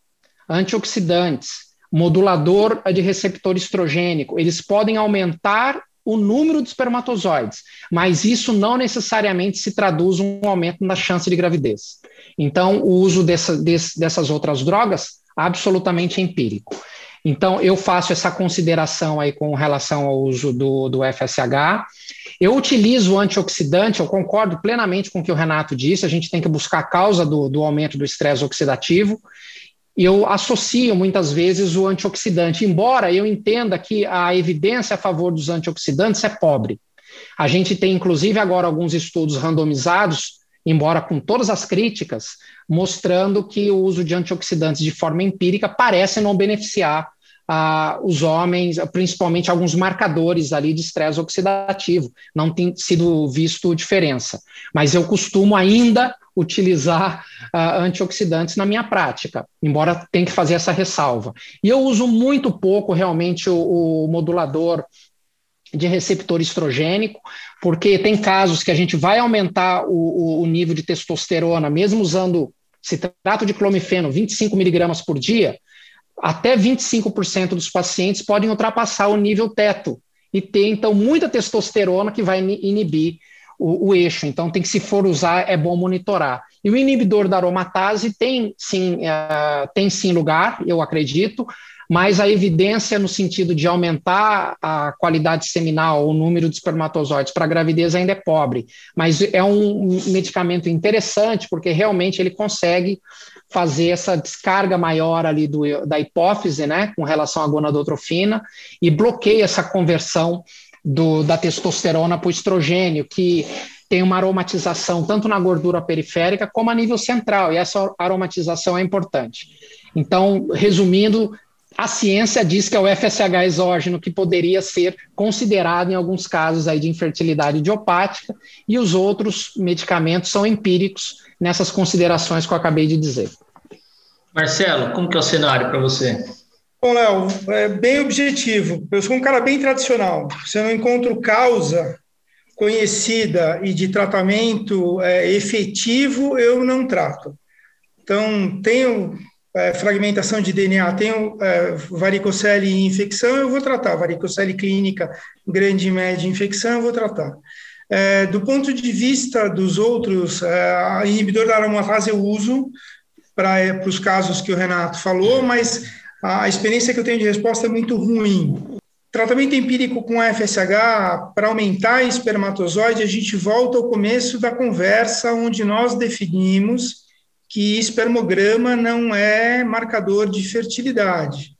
antioxidantes, modulador de receptor estrogênico, eles podem aumentar o número de espermatozoides, mas isso não necessariamente se traduz um aumento na chance de gravidez. Então, o uso dessa, desse, dessas outras drogas, absolutamente empírico. Então, eu faço essa consideração aí com relação ao uso do, do FSH. Eu utilizo antioxidante, eu concordo plenamente com o que o Renato disse, a gente tem que buscar a causa do, do aumento do estresse oxidativo. Eu associo muitas vezes o antioxidante, embora eu entenda que a evidência a favor dos antioxidantes é pobre. A gente tem, inclusive, agora alguns estudos randomizados, embora com todas as críticas, mostrando que o uso de antioxidantes de forma empírica parece não beneficiar ah, os homens, principalmente alguns marcadores ali de estresse oxidativo. Não tem sido visto diferença. Mas eu costumo ainda utilizar ah, antioxidantes na minha prática, embora tenha que fazer essa ressalva. E eu uso muito pouco realmente o, o modulador de receptor estrogênico, porque tem casos que a gente vai aumentar o, o, nível de testosterona, mesmo usando se trata de clomifeno, 25 miligramas por dia, até 25% dos pacientes podem ultrapassar o nível teto e ter, então, muita testosterona que vai inibir o, o, eixo. Então, tem que, se for usar, é bom monitorar. E o inibidor da aromatase tem sim, uh, tem sim lugar, eu acredito, mas a evidência no sentido de aumentar a qualidade seminal, o número de espermatozoides para gravidez ainda é pobre. Mas é um medicamento interessante, porque realmente ele consegue fazer essa descarga maior ali do, da hipófise, né, com relação à gonadotrofina, e bloqueia essa conversão do, da testosterona para o estrogênio, que tem uma aromatização tanto na gordura periférica como a nível central, e essa aromatização é importante. Então, resumindo, a ciência diz que é o FSH exógeno que poderia ser considerado em alguns casos aí de infertilidade idiopática, e os outros medicamentos são empíricos nessas considerações que eu acabei de dizer. Marcelo, como que é o cenário para você? Bom, Léo, é bem objetivo. Eu sou um cara bem tradicional. Se eu não encontro causa conhecida e de tratamento é, efetivo, eu não trato. Então, tenho é, fragmentação de DNA, tenho é, varicocele e infecção, eu vou tratar. Varicocele clínica, grande e média infecção, eu vou tratar. É, do ponto de vista dos outros, é, inibidor da aromatase eu uso, para é, os casos que o Renato falou, mas a experiência que eu tenho de resposta é muito ruim. Tratamento empírico com FSH, para aumentar espermatozoide, a gente volta ao começo da conversa, onde nós definimos que espermograma não é marcador de fertilidade.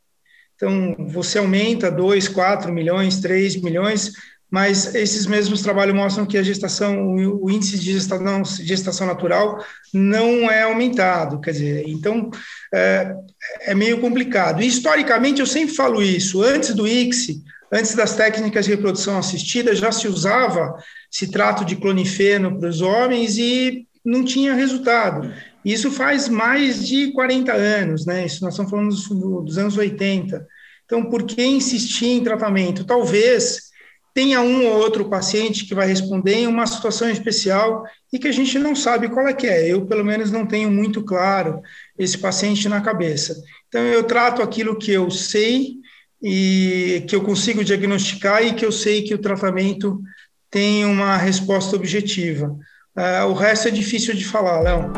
Então, você aumenta 2, 4 milhões, 3 milhões, mas esses mesmos trabalhos mostram que a gestação, o índice de gestação, gestação natural não é aumentado, quer dizer, então é, é meio complicado. E, historicamente, eu sempre falo isso, antes do ICSI, antes das técnicas de reprodução assistida, já se usava citrato de clonifeno para os homens e não tinha resultado. Isso faz mais de 40 anos, né? Isso nós estamos falando dos, dos anos 80. Então, por que insistir em tratamento? Talvez tenha um ou outro paciente que vai responder em uma situação especial e que a gente não sabe qual é que é. Eu, pelo menos, não tenho muito claro esse paciente na cabeça. Então, eu trato aquilo que eu sei e que eu consigo diagnosticar e que eu sei que o tratamento tem uma resposta objetiva. Uh, o resto é difícil de falar, Léo.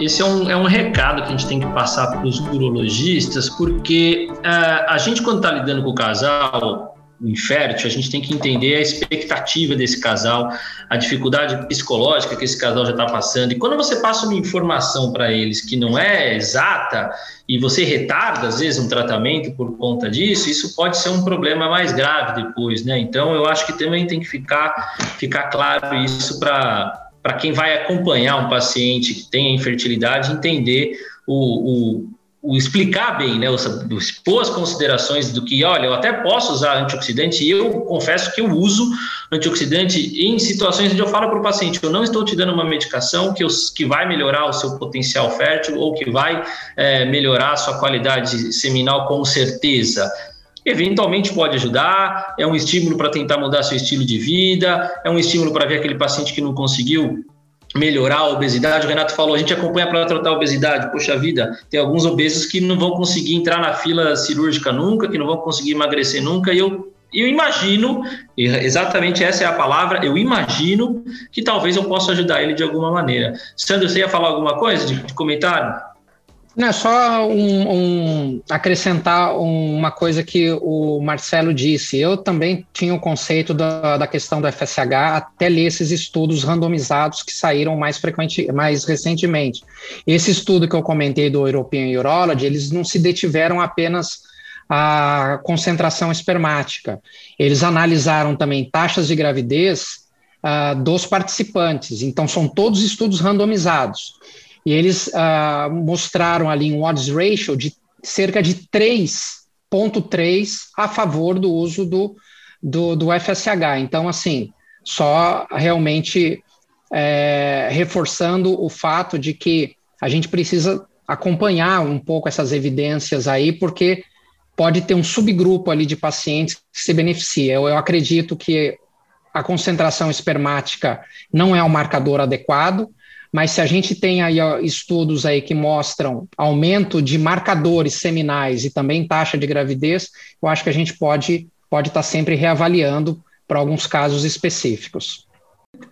Esse é um, é um recado que a gente tem que passar para os urologistas, porque uh, a gente, quando está lidando com o casal, infértil, a gente tem que entender a expectativa desse casal, a dificuldade psicológica que esse casal já está passando. E quando você passa uma informação para eles que não é exata e você retarda, às vezes, um tratamento por conta disso, isso pode ser um problema mais grave depois, né? Então, eu acho que também tem que ficar, ficar claro isso para para quem vai acompanhar um paciente que tem infertilidade, entender o, o o explicar bem, né, expor as considerações do que, olha, eu até posso usar antioxidante e eu confesso que eu uso antioxidante em situações onde eu falo para o paciente, eu não estou te dando uma medicação que, eu, que vai melhorar o seu potencial fértil ou que vai é, melhorar a sua qualidade seminal com certeza. Eventualmente pode ajudar, é um estímulo para tentar mudar seu estilo de vida, é um estímulo para ver aquele paciente que não conseguiu melhorar a obesidade. O Renato falou, a gente acompanha para tratar a obesidade. Poxa vida, tem alguns obesos que não vão conseguir entrar na fila cirúrgica nunca, que não vão conseguir emagrecer nunca, e eu eu imagino, exatamente essa é a palavra, eu imagino que talvez eu possa ajudar ele de alguma maneira. Sandro, você ia falar alguma coisa de, de comentário? Não, é só um, um, acrescentar uma coisa que o Marcelo disse. Eu também tinha o conceito da, da questão do FSH até ler esses estudos randomizados que saíram mais frequente, mais recentemente. Esse estudo que eu comentei do European Urology, eles não se detiveram apenas a concentração espermática. Eles analisaram também taxas de gravidez uh, dos participantes. Então, são todos estudos randomizados. E eles uh, mostraram ali um odds ratio de cerca de 3,3 a favor do uso do, do, do, FSH. Então, assim, só realmente é, reforçando o fato de que a gente precisa acompanhar um pouco essas evidências aí, porque pode ter um subgrupo ali de pacientes que se beneficia. Eu, eu acredito que a concentração espermática não é um marcador adequado, mas se a gente tem aí estudos aí que mostram aumento de marcadores seminais e também taxa de gravidez, eu acho que a gente pode pode estar tá sempre reavaliando para alguns casos específicos.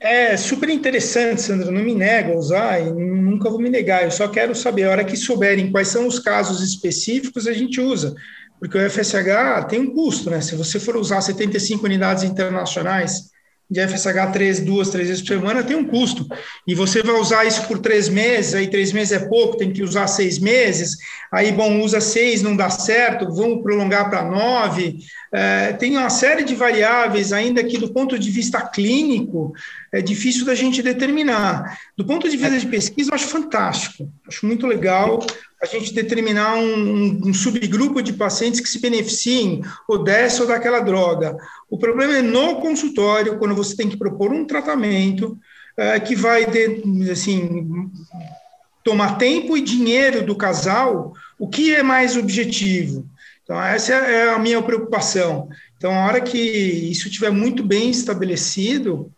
É super interessante, Sandra. Não me nego a usar e nunca vou me negar. Eu só quero saber, a hora que souberem quais são os casos específicos, a gente usa. Porque o FSH tem um custo, né? Se você for usar 75 unidades internacionais de FSH três, duas, três vezes por semana tem um custo. E você vai usar isso por três meses, aí três meses é pouco, tem que usar seis meses, aí, bom, usa seis, não dá certo, vamos prolongar para nove. É, tem uma série de variáveis, ainda que do ponto de vista clínico, é difícil da gente determinar. Do ponto de vista de pesquisa, eu acho fantástico, acho muito legal a gente determinar um, um, subgrupo de pacientes que se beneficiem ou dessa ou daquela droga. O problema é no consultório, quando você tem que propor um tratamento é, que vai, de, assim, tomar tempo e dinheiro do casal, o que é mais objetivo? Então, essa é a minha preocupação. Então, a hora que isso estiver muito bem estabelecido,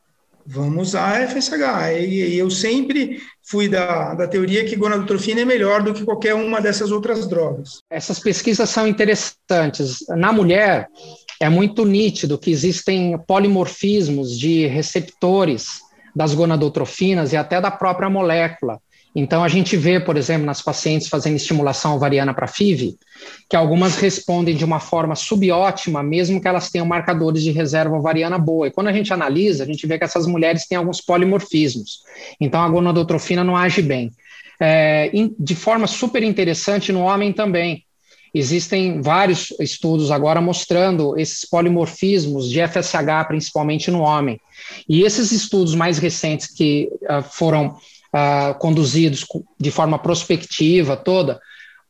vamos usar a FSH. E, e eu sempre fui da, da teoria que gonadotrofina é melhor do que qualquer uma dessas outras drogas. Essas pesquisas são interessantes. Na mulher, é muito nítido que existem polimorfismos de receptores das gonadotrofinas e até da própria molécula. Então, a gente vê, por exemplo, nas pacientes fazendo estimulação ovariana para FIV, que algumas respondem de uma forma subótima, mesmo que elas tenham marcadores de reserva ovariana boa. E quando a gente analisa, a gente vê que essas mulheres têm alguns polimorfismos. Então, a gonadotrofina não age bem. É, de forma super interessante no homem também. Existem vários estudos agora mostrando esses polimorfismos de FSH, principalmente no homem. E esses estudos mais recentes que uh, foram uh, conduzidos de forma prospectiva toda,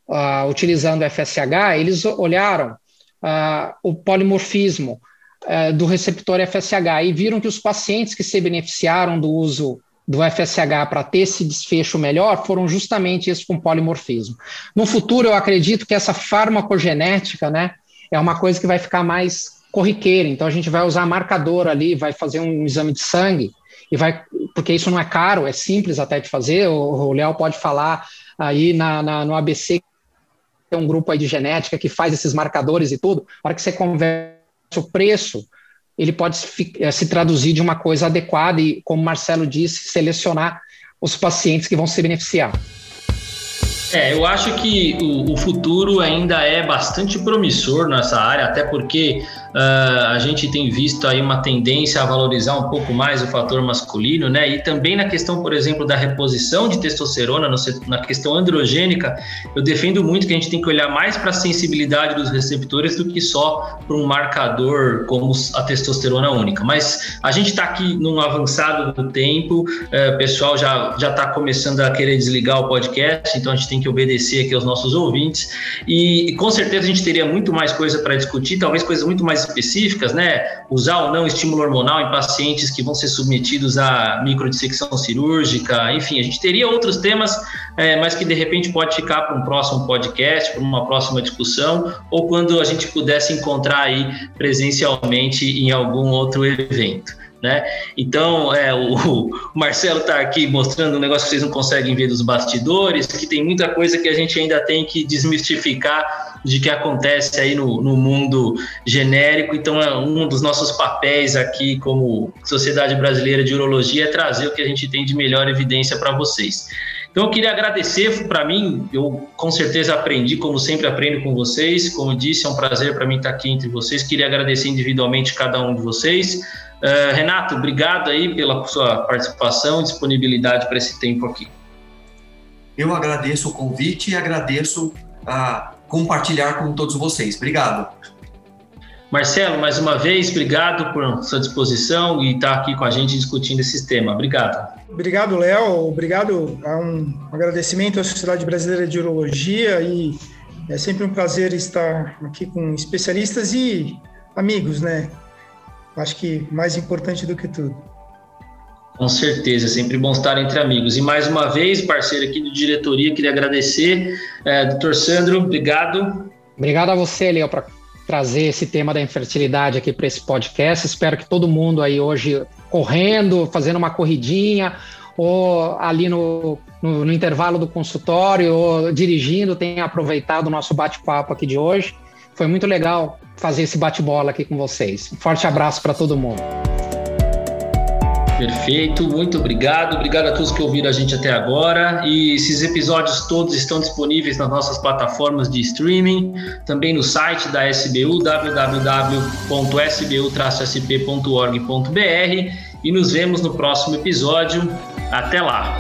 uh, utilizando FSH, eles olharam uh, o polimorfismo do receptor FSH e viram que os pacientes que se beneficiaram do uso do FSH para ter esse desfecho melhor foram justamente esses com polimorfismo. No futuro, eu acredito que essa farmacogenética, né, é uma coisa que vai ficar mais corriqueira. Então, a gente vai usar marcador ali, vai fazer um exame de sangue e vai, porque isso não é caro, é simples até de fazer. O Léo pode falar aí na, na, no ABC, tem um grupo aí de genética que faz esses marcadores e tudo. A hora que você conversa o preço, ele pode se, eh, se traduzir de uma coisa adequada e, como Marcelo disse, selecionar os pacientes que vão se beneficiar. É, eu acho que o, o, futuro ainda é bastante promissor nessa área, até porque uh, a gente tem visto aí uma tendência a valorizar um pouco mais o fator masculino, né? E também na questão, por exemplo, da reposição de testosterona, no, na questão androgênica, eu defendo muito que a gente tem que olhar mais para a sensibilidade dos receptores do que só para um marcador como a testosterona única. Mas a gente está aqui num avançado do tempo, uh, o pessoal já já está começando a querer desligar o podcast, então a gente tem que obedecer aqui aos nossos ouvintes e, e com certeza a gente teria muito mais coisa para discutir, talvez coisas muito mais específicas, né? Usar ou não estímulo hormonal em pacientes que vão ser submetidos a microdissecção cirúrgica, enfim, a gente teria outros temas, é, mas que de repente pode ficar para um próximo podcast, para uma próxima discussão, ou quando a gente pudesse encontrar aí presencialmente em algum outro evento. Né? Então, é, o, o Marcelo está aqui mostrando um negócio que vocês não conseguem ver dos bastidores, que tem muita coisa que a gente ainda tem que desmistificar de que acontece aí no, no mundo genérico. Então, é um dos nossos papéis aqui como Sociedade Brasileira de Urologia é trazer o que a gente tem de melhor evidência para vocês. Então, eu queria agradecer, para mim, eu com certeza aprendi, como sempre aprendo com vocês. Como disse, é um prazer para mim estar aqui entre vocês. Queria agradecer individualmente cada um de vocês. Uh, Renato, obrigado aí pela sua participação disponibilidade para esse tempo aqui. Eu agradeço o convite e agradeço a compartilhar com todos vocês. Obrigado. Marcelo, mais uma vez, obrigado por sua disposição e estar aqui com a gente discutindo esse tema. Obrigado. Obrigado, Léo. Obrigado. A um agradecimento à Sociedade Brasileira de Urologia e é sempre um prazer estar aqui com especialistas e amigos, né? acho que mais importante do que tudo. Com certeza, é sempre bom estar entre amigos. E mais uma vez, parceiro aqui de diretoria, queria agradecer. É, doutor Sandro, obrigado. Obrigado a você, para trazer esse tema da infertilidade aqui para esse podcast. Espero que todo mundo aí hoje correndo, fazendo uma corridinha, ou ali no, no, no intervalo do consultório, ou dirigindo, tenha aproveitado o nosso bate-papo aqui de hoje. Foi muito legal fazer esse bate-bola aqui com vocês. Um forte abraço para todo mundo. Perfeito, muito obrigado. Obrigado a todos que ouviram a gente até agora. E esses episódios todos estão disponíveis nas nossas plataformas de streaming, também no site da SBU, www.sbu-sp.org.br. E nos vemos no próximo episódio. Até lá!